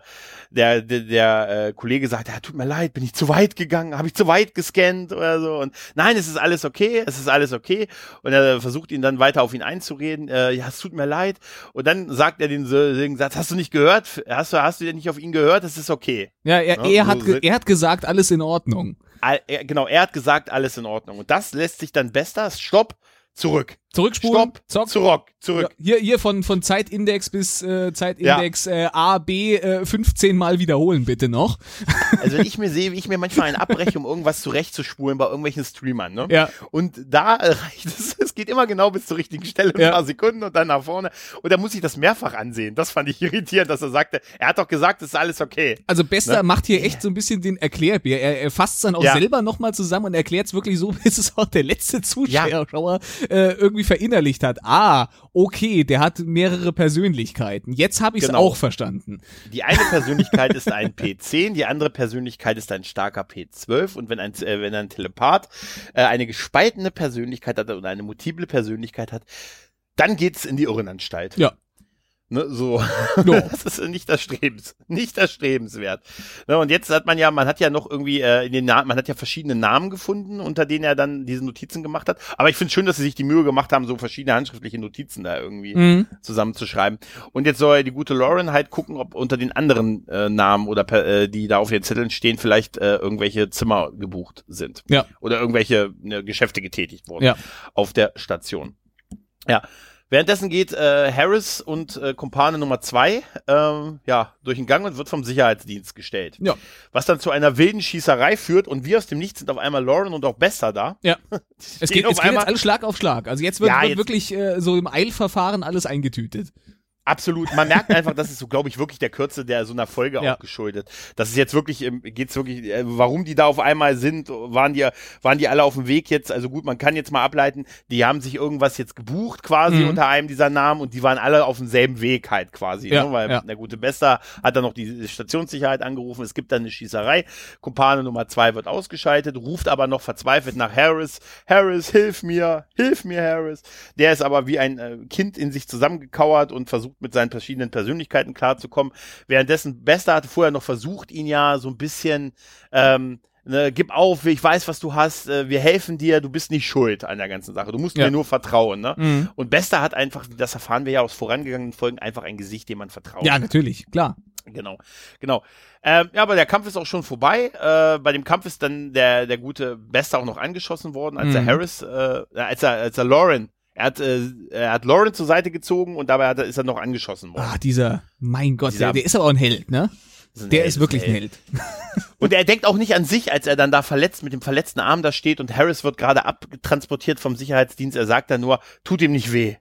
der, der, der äh, Kollege sagt, ja, tut mir leid, bin ich zu weit gegangen, habe ich zu weit gescannt oder so. Und nein, es ist alles okay, es ist alles okay. Und er versucht ihn dann weiter auf ihn einzureden, äh, ja, es tut mir leid. Und dann sagt er den, den Satz, hast du nicht gehört? Hast du, hast du denn nicht auf ihn gehört? Es ist okay. Ja, er, Ja, er, so hat, er hat gesagt, alles in Ordnung. Er, genau, er hat gesagt, alles in Ordnung. Und das lässt sich dann besser, stopp, zurück. Zurückspulen, Stopp, zock. zurück, zurück. Ja, hier, hier von, von Zeitindex bis äh, Zeitindex äh, A, B äh, 15 Mal wiederholen, bitte noch. <laughs> Also wenn ich mir sehe, wie ich mir manchmal einen abbreche, um irgendwas zurechtszuspulen bei irgendwelchen Streamern, ne? Ja. Und da reicht es, es geht immer genau bis zur richtigen Stelle, ein Ja. paar Sekunden und dann nach vorne. Und da muss ich das mehrfach ansehen. Das fand ich <laughs> irritierend, dass er sagte, er hat doch gesagt, es ist alles okay. Also Bester Ne? macht hier echt so ein bisschen den Erklärbär. Er, er fasst es dann auch Ja. selber nochmal zusammen und erklärt es wirklich so, <laughs> bis es auch der letzte Zuschauer Ja. äh, irgendwie verinnerlicht hat. Ah, okay, der hat mehrere Persönlichkeiten. Jetzt habe ich es Genau. auch verstanden. Die eine Persönlichkeit ist ein P10, die andere Persönlichkeit ist ein starker P12 und wenn ein, äh, wenn ein Telepath äh, eine gespaltene Persönlichkeit hat oder eine multiple Persönlichkeit hat, dann geht's in die Irrenanstalt. Ja. Ne, so. Ja. <laughs> Das ist nicht erstrebens, nicht erstrebenswert. Ne, und jetzt hat man ja, man hat ja noch irgendwie äh, in den Namen, man hat ja verschiedene Namen gefunden, unter denen er dann diese Notizen gemacht hat. Aber ich finde schön, dass sie sich die Mühe gemacht haben, so verschiedene handschriftliche Notizen da irgendwie Mhm. zusammenzuschreiben. Und jetzt soll die gute Lauren halt gucken, ob unter den anderen äh, Namen oder äh, die da auf ihren Zetteln stehen, vielleicht äh, irgendwelche Zimmer gebucht sind. Ja. Oder irgendwelche ne, Geschäfte getätigt wurden Ja. auf der Station. Ja. Währenddessen geht äh, Harris und äh, Kumpane Nummer zwei ähm, ja, durch den Gang und wird vom Sicherheitsdienst gestellt. Ja. Was dann zu einer wilden Schießerei führt und wir aus dem Nichts sind auf einmal Lauren und auch Bester da. Ja. <laughs> Es geht, auf es geht einmal- jetzt alles Schlag auf Schlag. Also jetzt wird, Ja, wird jetzt- wirklich äh, so im Eilverfahren alles eingetütet. Absolut. Man merkt einfach, das ist so, glaube ich, wirklich der Kürze der so einer Folge Ja. auch geschuldet. Das ist jetzt wirklich, ähm, geht's wirklich, äh, warum die da auf einmal sind, waren die, waren die alle auf dem Weg jetzt? Also gut, man kann jetzt mal ableiten, die haben sich irgendwas jetzt gebucht quasi Mhm. unter einem dieser Namen und die waren alle auf demselben Weg halt quasi, Ja, ne? weil ja. der gute Bester hat dann noch die Stationssicherheit angerufen, es gibt dann eine Schießerei, Kumpane Nummer zwei wird ausgeschaltet, ruft aber noch verzweifelt nach Harris, Harris, hilf mir, hilf mir Harris. Der ist aber wie ein äh, Kind in sich zusammengekauert und versucht mit seinen verschiedenen Persönlichkeiten klarzukommen. Währenddessen Bester hatte vorher noch versucht, ihn ja so ein bisschen ähm, ne, gib auf, ich weiß, was du hast, äh, wir helfen dir, du bist nicht schuld an der ganzen Sache. Du musst Ja. mir nur vertrauen. Ne? Mhm. Und Bester hat einfach, das erfahren wir ja aus vorangegangenen Folgen, einfach ein Gesicht, dem man vertraut. Ja, natürlich, klar. Genau, genau. Ähm, ja, aber der Kampf ist auch schon vorbei. Äh, bei dem Kampf ist dann der, der gute Bester auch noch angeschossen worden, als er Mhm. Harris, äh, als er, als er Lauren, er hat, äh, er hat Lauren zur Seite gezogen und dabei hat er, ist er noch angeschossen worden. Ah, dieser, mein Gott, Dieser- der, der ist aber auch ein Held, ne? Das ein Der Held, ist wirklich ein ein Held. Und er denkt auch nicht an sich, als er dann da verletzt mit dem verletzten Arm da steht und Harris wird gerade abtransportiert vom Sicherheitsdienst. Er sagt dann nur, tut ihm nicht weh.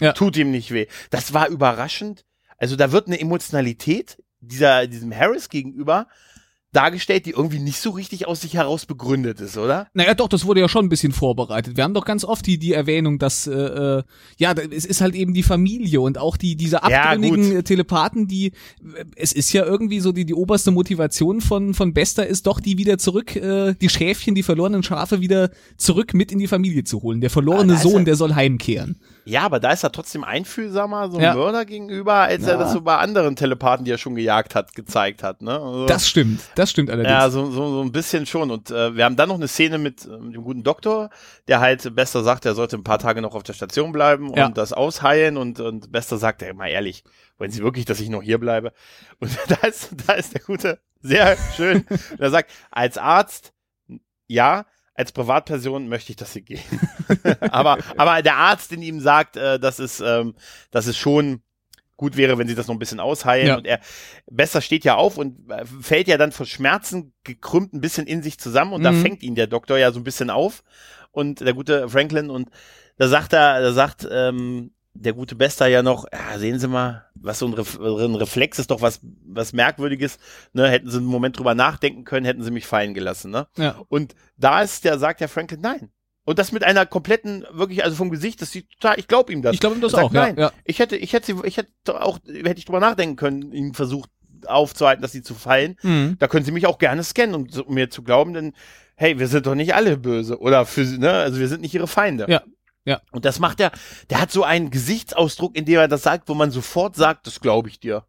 Ja. Tut ihm nicht weh. Das war überraschend. Also da wird eine Emotionalität dieser, diesem Harris gegenüber dargestellt, die irgendwie nicht so richtig aus sich heraus begründet ist, oder? Naja, doch, das wurde ja schon ein bisschen vorbereitet. Wir haben doch ganz oft die, die Erwähnung, dass, äh, äh, ja, es ist halt eben die Familie und auch die, diese Ja, abtrünnigen gut. äh, Telepathen, die, es ist ja irgendwie so, die, die oberste Motivation von, von Bester ist doch, die wieder zurück, äh, die Schäfchen, die verlorenen Schafe wieder zurück mit in die Familie zu holen. Der verlorene Ah, Sohn, er- der soll heimkehren. Ja, aber da ist er trotzdem einfühlsamer, so ein Ja. Mörder gegenüber, als er Ja. das so bei anderen Telepathen, die er schon gejagt hat, gezeigt hat. Ne? Also, Das stimmt, das stimmt allerdings. Ja, so, so, so ein bisschen schon. Und äh, wir haben dann noch eine Szene mit, äh, mit dem guten Doktor, der halt Bester sagt, er sollte ein paar Tage noch auf der Station bleiben und Ja. das ausheilen. Und, und Bester sagt, ey, mal ehrlich, wollen Sie wirklich, dass ich noch hier bleibe? Und <laughs> da ist, da ist der Gute sehr schön. Und <laughs> er sagt, als Arzt, ja, als Privatperson möchte ich, dass Sie gehen. <laughs> aber, aber der Arzt in ihm sagt, äh, dass es, ähm, dass es schon gut wäre, wenn sie das noch ein bisschen ausheilen. Ja. Und er, Besser steht ja auf und äh, fällt ja dann vor Schmerzen gekrümmt ein bisschen in sich zusammen und da Mhm. fängt ihn der Doktor ja so ein bisschen auf und der gute Franklin und da sagt er, da sagt ähm, der gute Bester ja noch, ja, sehen Sie mal, was so ein, Ref ein Reflex ist doch was, was merkwürdiges, ne, hätten Sie einen Moment drüber nachdenken können, hätten Sie mich fallen gelassen, ne? ja. Und da ist der, sagt der Franklin, nein. Und das mit einer kompletten, wirklich, also vom Gesicht, das sieht total, ich glaube ihm das. Ich glaube ihm das sagt, auch, ja, nein. ja. Ich hätte, ich hätte, sie- ich hätte auch, hätte ich drüber nachdenken können, ihn versucht aufzuhalten, dass sie zu fallen. Mhm. Da können sie mich auch gerne scannen, um, um mir zu glauben, denn, hey, wir sind doch nicht alle böse. Oder für, sie, ne, also wir sind nicht ihre Feinde. Ja, ja. Und das macht er, der hat so einen Gesichtsausdruck, in dem er das sagt, wo man sofort sagt, das glaube ich dir.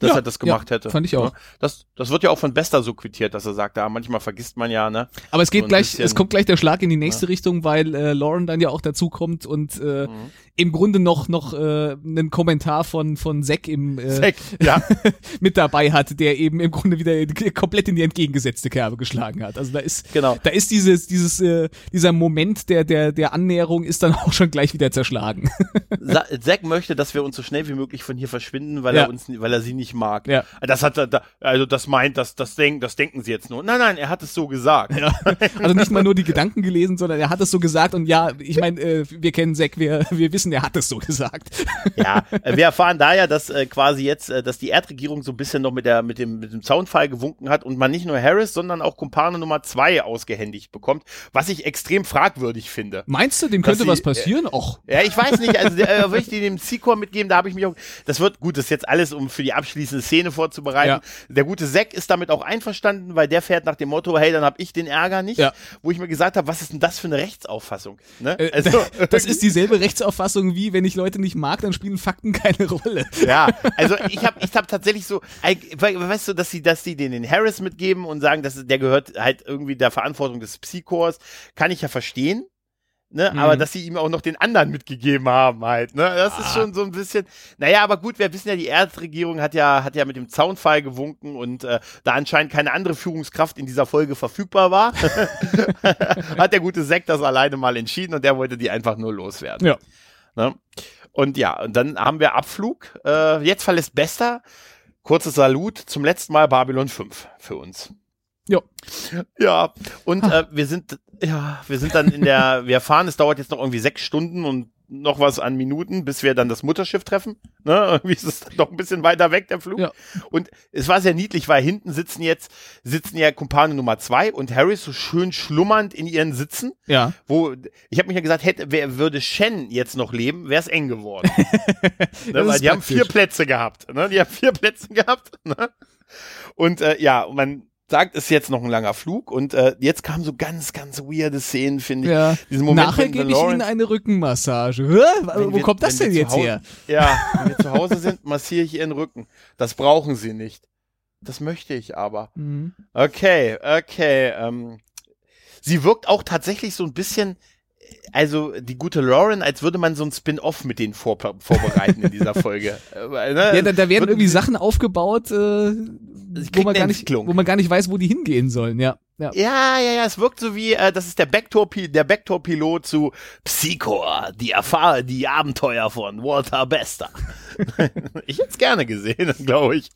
Dass Ja, er das gemacht ja, hätte. fand ich auch. Ne? Das, das wird ja auch von Bester so quittiert, dass er sagt, ja, manchmal vergisst man ja, ne? Aber es geht So gleich, bisschen- es kommt gleich der Schlag in die nächste Richtung, weil äh, Lauren dann ja auch dazu kommt und äh, Mhm. im Grunde noch noch äh, einen Kommentar von von Zack im äh, Zack, ja. <laughs> mit dabei hat, der eben im Grunde wieder komplett in die entgegengesetzte Kerbe geschlagen hat. Also da ist Genau. da ist dieses dieses äh, dieser Moment der der der Annäherung ist dann <laughs> auch schon gleich wieder zerschlagen. Zack möchte, dass wir uns so schnell wie möglich von hier verschwinden, weil Ja. er uns, weil er sie nicht mag. Ja. Das hat er, da, also das meint, das, das denken, das denken sie jetzt nur. Nein, nein, er hat es so gesagt. Ja. <laughs> Also nicht mal nur die Gedanken gelesen, sondern er hat es so gesagt und ja, ich meine, äh, wir kennen Zack, wir wir wissen, er hat es so gesagt. Ja, äh, wir erfahren da ja, dass äh, quasi jetzt, äh, dass die Erdregierung so ein bisschen noch mit der, mit dem, mit dem Zaunfall gewunken hat und man nicht nur Harris, sondern auch Kumpane Nummer zwei ausgehändigt bekommt, was ich extrem fragwürdig finde. Meinst du, dem könnte sie- was passieren? Och. Ja, ich weiß nicht, also äh, <laughs> will ich dir dem Sequel mitgeben, da habe ich mich auch, das wird, gut, das ist jetzt alles, um für die abschließende Szene vorzubereiten. Ja. Der gute Zack ist damit auch einverstanden, weil der fährt nach dem Motto, hey, dann habe ich den Ärger nicht, Ja. wo ich mir gesagt habe, was ist denn das für eine Rechtsauffassung? Ne? Äh, Also, <laughs> das ist dieselbe Rechtsauffassung wie, wenn ich Leute nicht mag, dann spielen Fakten keine Rolle. ja, also ich habe ich hab tatsächlich so, weißt du, dass sie, dass sie den, den Harris mitgeben und sagen, dass der gehört halt irgendwie der Verantwortung des Psychors, kann ich ja verstehen. Ne, aber Mhm. dass sie ihm auch noch den anderen mitgegeben haben halt, ne, das ist schon so ein bisschen, naja, aber gut, wir wissen ja, die Erdregierung hat ja, hat ja mit dem Zaunfall gewunken und äh, da anscheinend keine andere Führungskraft in dieser Folge verfügbar war, <laughs> <laughs> hat der gute Zack das alleine mal entschieden und der wollte die einfach nur loswerden. Ja. Ne? Und ja, und dann haben wir Abflug. Äh, jetzt verlässt Bester. Kurzes Salut zum letzten Mal Babylon 5 für uns. Ja. Ja, und äh, wir sind, ja, wir sind dann in der, wir fahren, es dauert jetzt noch irgendwie sechs Stunden und noch was an Minuten, bis wir dann das Mutterschiff treffen. Ne? <laughs> Irgendwie ist es dann noch ein bisschen weiter weg, der Flug. Ja. Und es war sehr niedlich, weil hinten sitzen jetzt, sitzen ja Kumpane Nummer zwei und Harris so schön schlummernd in ihren Sitzen Ja. wo ich habe mich ja gesagt, hätte wer würde Shen jetzt noch leben, wäre es eng geworden. <laughs> ne, weil die haben vier Plätze gehabt. Ne? Die haben vier Plätze gehabt. <laughs> Ne? Und äh, ja, man sagt, ist jetzt noch ein langer Flug und äh, jetzt kamen so ganz, ganz weirde Szenen, finde ich. Ja. Diesen Moment, Nachher gebe ich Ihnen eine Rückenmassage. Hä? Wo wir- kommt das denn jetzt Hause- her? <laughs> Ja, wenn wir zu Hause sind, massiere ich ihren Rücken. Das brauchen sie nicht. Das möchte ich aber. Mhm. Okay, okay. Ähm, sie wirkt auch tatsächlich so ein bisschen also die gute Lauren, als würde man so ein Spin-off mit denen vor, vorbereiten in dieser <laughs> Folge. Äh, ne? Ja, da, da werden irgendwie Sachen aufgebaut, äh, wo man, gar nicht, wo man gar nicht weiß, wo die hingehen sollen, ja. Ja. ja, ja, ja, es wirkt so wie, äh, das ist der Backdoor-Pilot der Backdoor -Pilot zu Psychor, die Erfahr die Abenteuer von Walter Bester. <laughs> ich hätte es gerne gesehen, <laughs> glaube ich.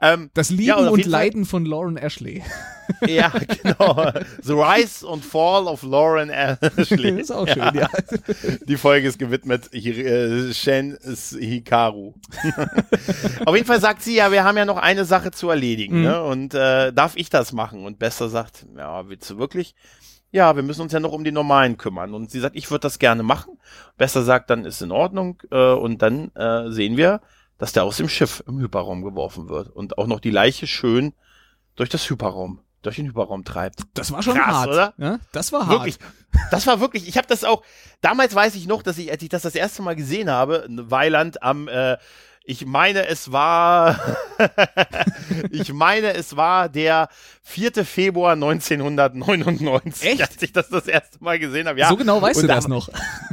Ähm, das Lieben ja, und, Leiden von Lauren Ashley. <laughs> ja, genau. The Rise and Fall of Lauren Ashley. ist auch schön, ja. ja. Die Folge ist gewidmet äh, Shen Hikaru. Auf jeden Fall sagt sie, ja, wir haben ja noch eine Sache zu erledigen, mhm. ne? Und äh, darf ich das machen? Und Bester sagt, ja, willst du wirklich? Ja, wir müssen uns ja noch um die Normalen kümmern. Und sie sagt, ich würde das gerne machen. Besser sagt, dann ist in Ordnung. Äh, und dann äh, sehen wir, dass der aus dem Schiff im Hyperraum geworfen wird. Und auch noch die Leiche schön durch das Hyperraum, durch den Hyperraum treibt. Das war schon Krass, hart, oder? Ja, das war hart. Wirklich. Das war wirklich, ich habe das auch, damals weiß ich noch, dass ich, als ich das das erste Mal gesehen habe, Weiland am äh, ich meine, es war, <laughs> ich meine, es war der 4. Februar 1999, Echt? als ich das das erste Mal gesehen habe. Ja. So genau weißt und du das noch.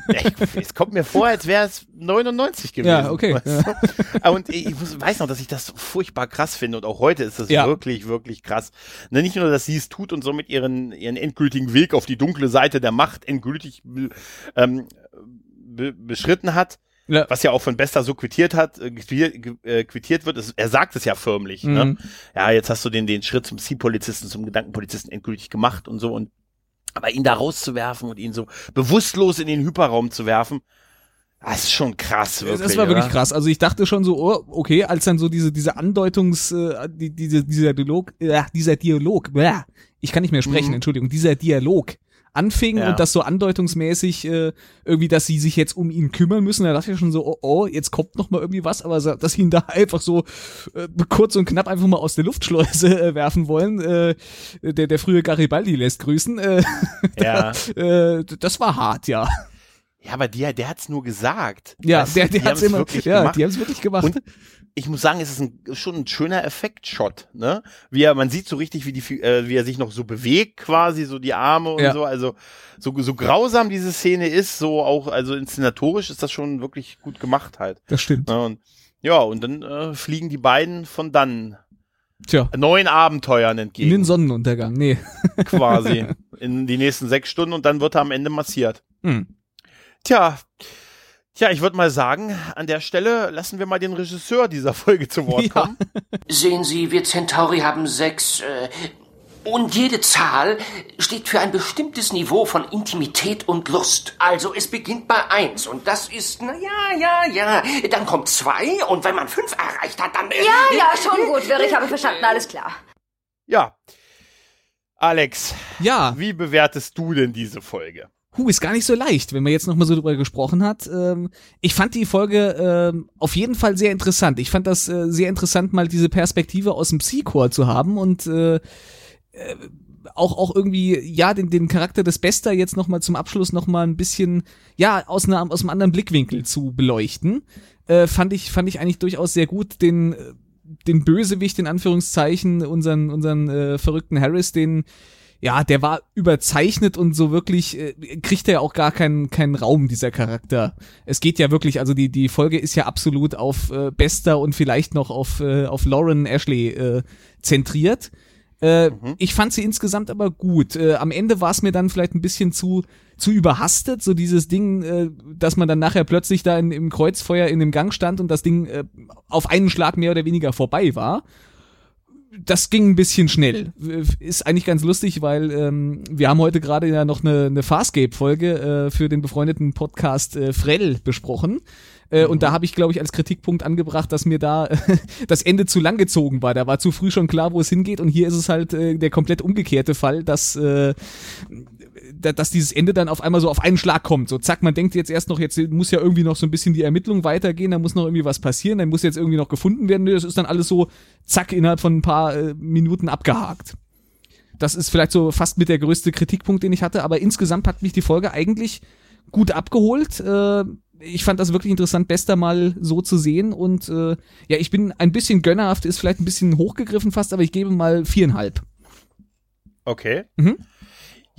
<laughs> es kommt mir vor, als wäre es 99 gewesen. Ja, okay. Ja. Und ich weiß noch, dass ich das furchtbar krass finde und auch heute ist es ja. wirklich, wirklich krass. Ne, nicht nur, dass sie es tut und so mit ihren, ihren endgültigen Weg auf die dunkle Seite der Macht endgültig ähm, be beschritten hat, ja. was ja auch von Bester so quittiert hat, äh, äh, quittiert wird, ist, er sagt es ja förmlich. Ne? Mhm. Ne? Ja, jetzt hast du den, den Schritt zum Zielpolizisten, zum Gedankenpolizisten endgültig gemacht und so und aber ihn da rauszuwerfen und ihn so bewusstlos in den Hyperraum zu werfen, das ist schon krass, wirklich. Das war wirklich oder? krass. Also ich dachte schon so, oh, okay, als dann so diese, diese Andeutungs, äh, die, diese, dieser Dialog, äh, dieser Dialog, äh, ich kann nicht mehr sprechen, mhm. Entschuldigung, dieser Dialog anfing ja. und das so andeutungsmäßig äh, irgendwie, dass sie sich jetzt um ihn kümmern müssen. Da dachte ich schon so, oh, oh jetzt kommt noch mal irgendwie was, aber dass sie ihn da einfach so äh, kurz und knapp einfach mal aus der Luftschleuse äh, werfen wollen. Äh, der, der frühe Garibaldi lässt grüßen. Äh, <laughs> ja. da, <laughs> äh, das war hart, ja. Ja, aber der, der hat's nur gesagt. Ja, der, der hat's immer, wirklich ja, gemacht. die haben's wirklich gemacht. Und ich muss sagen, es ist ein, schon ein schöner Effektshot, ne? Wie er, man sieht so richtig, wie die, äh, wie er sich noch so bewegt, quasi, so die Arme und ja. so. Also, so, so grausam diese Szene ist, so auch, also inszenatorisch ist das schon wirklich gut gemacht halt. Das stimmt. Ne? Und, ja, und dann äh, fliegen die beiden von dann Tja. neuen Abenteuern entgegen. In den Sonnenuntergang, nee. Quasi. <laughs> In die nächsten sechs Stunden und dann wird er am Ende massiert. Hm. Tja, Tja, ich würde mal sagen, an der Stelle lassen wir mal den Regisseur dieser Folge zu Wort ja. kommen. Sehen Sie, wir Centauri haben sechs äh, und jede Zahl steht für ein bestimmtes Niveau von Intimität und Lust. Also es beginnt bei eins und das ist, na ja, ja, ja. Dann kommt zwei und wenn man fünf erreicht hat, dann... Äh, ja, ja, schon gut, Wirr, ich habe verstanden, alles klar. Ja. Alex. Ja. Wie bewertest du denn diese Folge? Huh, ist gar nicht so leicht, wenn man jetzt nochmal so drüber gesprochen hat. Ähm, ich fand die Folge ähm, auf jeden Fall sehr interessant. Ich fand das äh, sehr interessant, mal diese Perspektive aus dem Psychor zu haben und äh, äh, auch auch irgendwie ja den den Charakter des Bester jetzt noch mal zum Abschluss noch mal ein bisschen ja aus einer aus einem anderen Blickwinkel zu beleuchten äh, fand ich fand ich eigentlich durchaus sehr gut den den Bösewicht in Anführungszeichen unseren unseren äh, verrückten Harris den ja, der war überzeichnet und so wirklich äh, kriegt er ja auch gar keinen keinen Raum dieser Charakter. Es geht ja wirklich, also die die Folge ist ja absolut auf äh, Bester und vielleicht noch auf äh, auf Lauren Ashley äh, zentriert. Äh, mhm. Ich fand sie insgesamt aber gut. Äh, am Ende war es mir dann vielleicht ein bisschen zu zu überhastet, so dieses Ding, äh, dass man dann nachher plötzlich da in, im Kreuzfeuer in dem Gang stand und das Ding äh, auf einen Schlag mehr oder weniger vorbei war das ging ein bisschen schnell. Ist eigentlich ganz lustig, weil ähm, wir haben heute gerade ja noch eine, eine Farscape-Folge äh, für den befreundeten Podcast äh, Frell besprochen. Äh, mhm. Und da habe ich, glaube ich, als Kritikpunkt angebracht, dass mir da <laughs> das Ende zu lang gezogen war. Da war zu früh schon klar, wo es hingeht. Und hier ist es halt äh, der komplett umgekehrte Fall, dass äh, dass dieses Ende dann auf einmal so auf einen Schlag kommt. So zack, man denkt jetzt erst noch, jetzt muss ja irgendwie noch so ein bisschen die Ermittlung weitergehen, da muss noch irgendwie was passieren, dann muss jetzt irgendwie noch gefunden werden. Das ist dann alles so zack innerhalb von ein paar äh, Minuten abgehakt. Das ist vielleicht so fast mit der größte Kritikpunkt, den ich hatte, aber insgesamt hat mich die Folge eigentlich gut abgeholt. Äh, ich fand das wirklich interessant, Bester mal so zu sehen und äh, ja, ich bin ein bisschen gönnerhaft, ist vielleicht ein bisschen hochgegriffen fast, aber ich gebe mal viereinhalb. Okay. Mhm.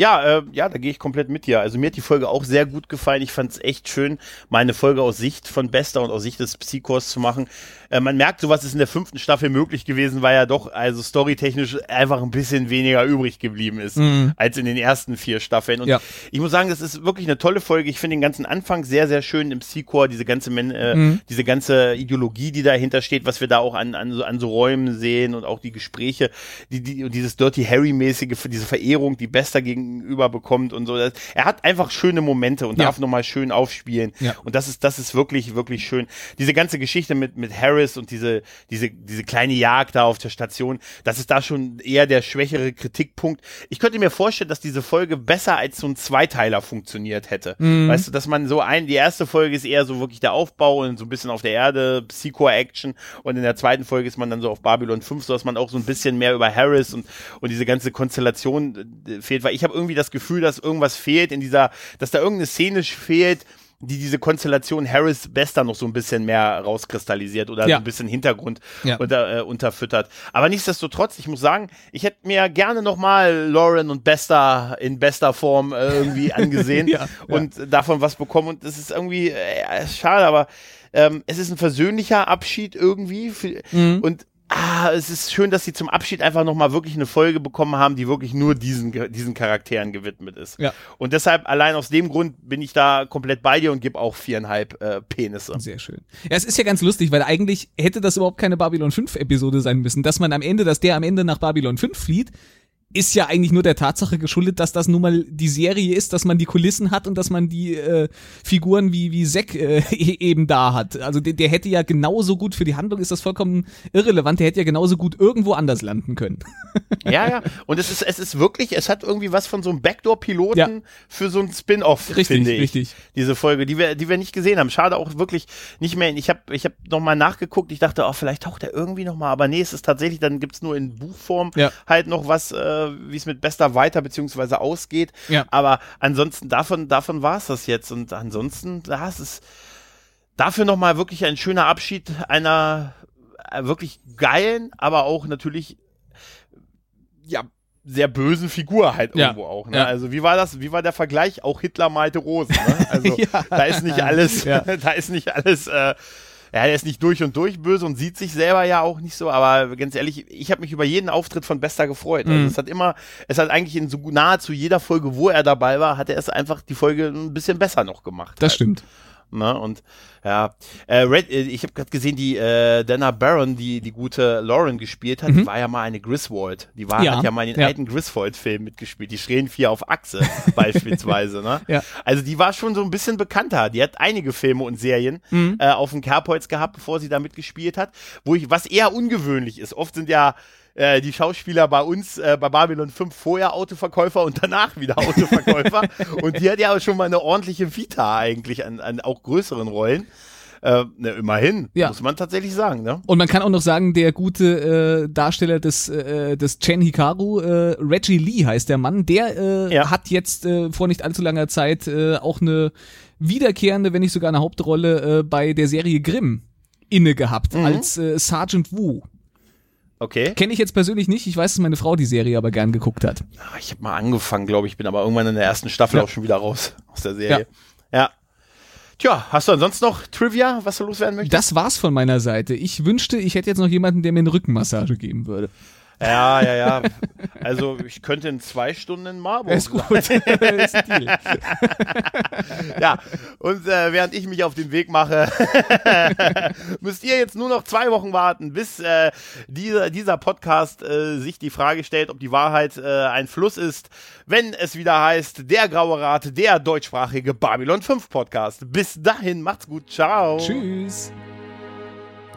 Ja, äh, ja, da gehe ich komplett mit dir. Also mir hat die Folge auch sehr gut gefallen. Ich fand es echt schön, meine Folge aus Sicht von Bester und aus Sicht des Psychos zu machen. Äh, man merkt, sowas ist in der fünften Staffel möglich gewesen, weil ja doch also storytechnisch einfach ein bisschen weniger übrig geblieben ist Mhm. als in den ersten vier Staffeln. Und Ja. ich muss sagen, das ist wirklich eine tolle Folge. Ich finde den ganzen Anfang sehr, sehr schön im Psychor, diese ganze, Men äh, Mhm. diese ganze Ideologie, die dahinter steht, was wir da auch an, an, so, an so Räumen sehen und auch die Gespräche, die, die, dieses Dirty Harry-mäßige, diese Verehrung, die Bester gegenüber bekommt und so. Er hat einfach schöne Momente und Ja. darf nochmal schön aufspielen. Ja. Und das ist, das ist wirklich, wirklich schön. Diese ganze Geschichte mit, mit Harris und diese, diese, diese kleine Jagd da auf der Station, das ist da schon eher der schwächere Kritikpunkt. Ich könnte mir vorstellen, dass diese Folge besser als so ein Zweiteiler funktioniert hätte. Mhm. Weißt du, dass man so ein, die erste Folge ist eher so wirklich der Aufbau und so ein bisschen auf der Erde, Psycho-Action und in der zweiten Folge ist man dann so auf Babylon 5, so dass man auch so ein bisschen mehr über Harris und, und diese ganze Konstellation äh, fehlt, weil ich habe irgendwie das Gefühl, dass irgendwas fehlt in dieser, dass da irgendeine Szene fehlt, die diese Konstellation Harris Bester noch so ein bisschen mehr rauskristallisiert oder Ja. so ein bisschen Hintergrund Ja. unter, äh, unterfüttert. Aber nichtsdestotrotz, ich muss sagen, ich hätte mir gerne nochmal Lauren und Bester in bester Form äh, irgendwie <laughs> angesehen Ja, und davon was bekommen. Und das ist irgendwie äh, schade, aber ähm, es ist ein versöhnlicher Abschied irgendwie. Für, Mhm. Und ah, es ist schön, dass sie zum Abschied einfach nochmal wirklich eine Folge bekommen haben, die wirklich nur diesen, diesen Charakteren gewidmet ist. Ja. Und deshalb, allein aus dem Grund, bin ich da komplett bei dir und gebe auch viereinhalb äh, Penisse. Sehr schön. Ja, es ist ja ganz lustig, weil eigentlich hätte das überhaupt keine Babylon 5 Episode sein müssen. Dass man am Ende, dass der am Ende nach Babylon 5 flieht, ist ja eigentlich nur der Tatsache geschuldet, dass das nun mal die Serie ist, dass man die Kulissen hat und dass man die äh, Figuren wie wie Zack äh, <laughs> eben da hat. Also der, der hätte ja genauso gut für die Handlung ist das vollkommen irrelevant. Der hätte ja genauso gut irgendwo anders landen können. <laughs> Ja, ja. Und es ist, es ist wirklich, es hat irgendwie was von so einem Backdoor-Piloten Ja. für so ein Spin-off, Richtig, finde ich. richtig. Diese Folge, die wir, die wir nicht gesehen haben. Schade auch wirklich nicht mehr. Ich habe ich hab nochmal nachgeguckt. Ich dachte, oh, vielleicht taucht er irgendwie nochmal. Aber nee, es ist tatsächlich, dann gibt's nur in Buchform Ja. halt noch was, äh, wie es mit Bester weiter beziehungsweise ausgeht. Ja. Aber ansonsten, davon, davon war's das jetzt. Und ansonsten, da ist es dafür nochmal wirklich ein schöner Abschied einer äh, wirklich geilen, aber auch natürlich ja sehr bösen Figur halt Ja. irgendwo auch. Ne? Ja. Also wie war das? Wie war der Vergleich? Auch Hitler malte Rosen. Ne? Also <laughs> Ja. da ist nicht alles, Ja. <laughs> da ist nicht alles. Äh, ja, der ist nicht durch und durch böse und sieht sich selber ja auch nicht so, aber ganz ehrlich, ich habe mich über jeden Auftritt von Bester gefreut. Also Mhm. es hat immer, es hat eigentlich in so nahezu jeder Folge, wo er dabei war, hat er es einfach die Folge ein bisschen besser noch gemacht. Das halt. stimmt. Ne? Und ja, äh, Red, äh, ich habe gerade gesehen, die äh, Dana Barron, die die gute Lauren gespielt hat, die war ja mal eine Griswold. Die war, Mhm. Ja, hat ja mal in den ja. alten Griswold-Filmen mitgespielt. Die Schrähen vier auf Achse <laughs> beispielsweise. Ne? Ja. Also die war schon so ein bisschen bekannter. Die hat einige Filme und Serien Mhm. äh, auf dem Kerbholz gehabt, bevor sie da mitgespielt hat. Wo ich, was eher ungewöhnlich ist. Oft sind ja äh, die Schauspieler bei uns äh, bei Babylon 5 vorher Autoverkäufer und danach wieder Autoverkäufer. <laughs> und die hat ja auch schon mal eine ordentliche Vita eigentlich an, an auch größeren Rollen. Äh, ne, immerhin, Ja. muss man tatsächlich sagen, ne? Und man kann auch noch sagen, der gute äh, Darsteller des, äh, des Chen Hikaru, äh, Reggie Lee heißt der Mann, der äh, Ja. hat jetzt äh, vor nicht allzu langer Zeit äh, auch eine wiederkehrende, wenn nicht sogar eine Hauptrolle äh, bei der Serie Grimm inne gehabt, Mhm. als äh, Sergeant Wu. Okay. Kenne ich jetzt persönlich nicht, ich weiß, dass meine Frau die Serie aber gern geguckt hat. Ah, Ich habe mal angefangen, glaube ich, bin aber irgendwann in der ersten Staffel Ja. auch schon wieder raus <laughs> aus der Serie. Ja. Tja, hast du ansonsten noch Trivia, was du loswerden möchtest? Das war's von meiner Seite. Ich wünschte, ich hätte jetzt noch jemanden, der mir eine Rückenmassage geben würde. Ja, ja, ja. Also ich könnte in zwei Stunden in Marburg Ist gut. sein. <laughs> ist. <laughs> Ja, und äh, während ich mich auf den Weg mache, <laughs> müsst ihr jetzt nur noch zwei Wochen warten, bis äh, dieser, dieser Podcast äh, sich die Frage stellt, ob die Wahrheit äh, ein Fluss ist, wenn es wieder heißt, der Graue Rat, der deutschsprachige Babylon 5 Podcast. Bis dahin, macht's gut, ciao. Tschüss.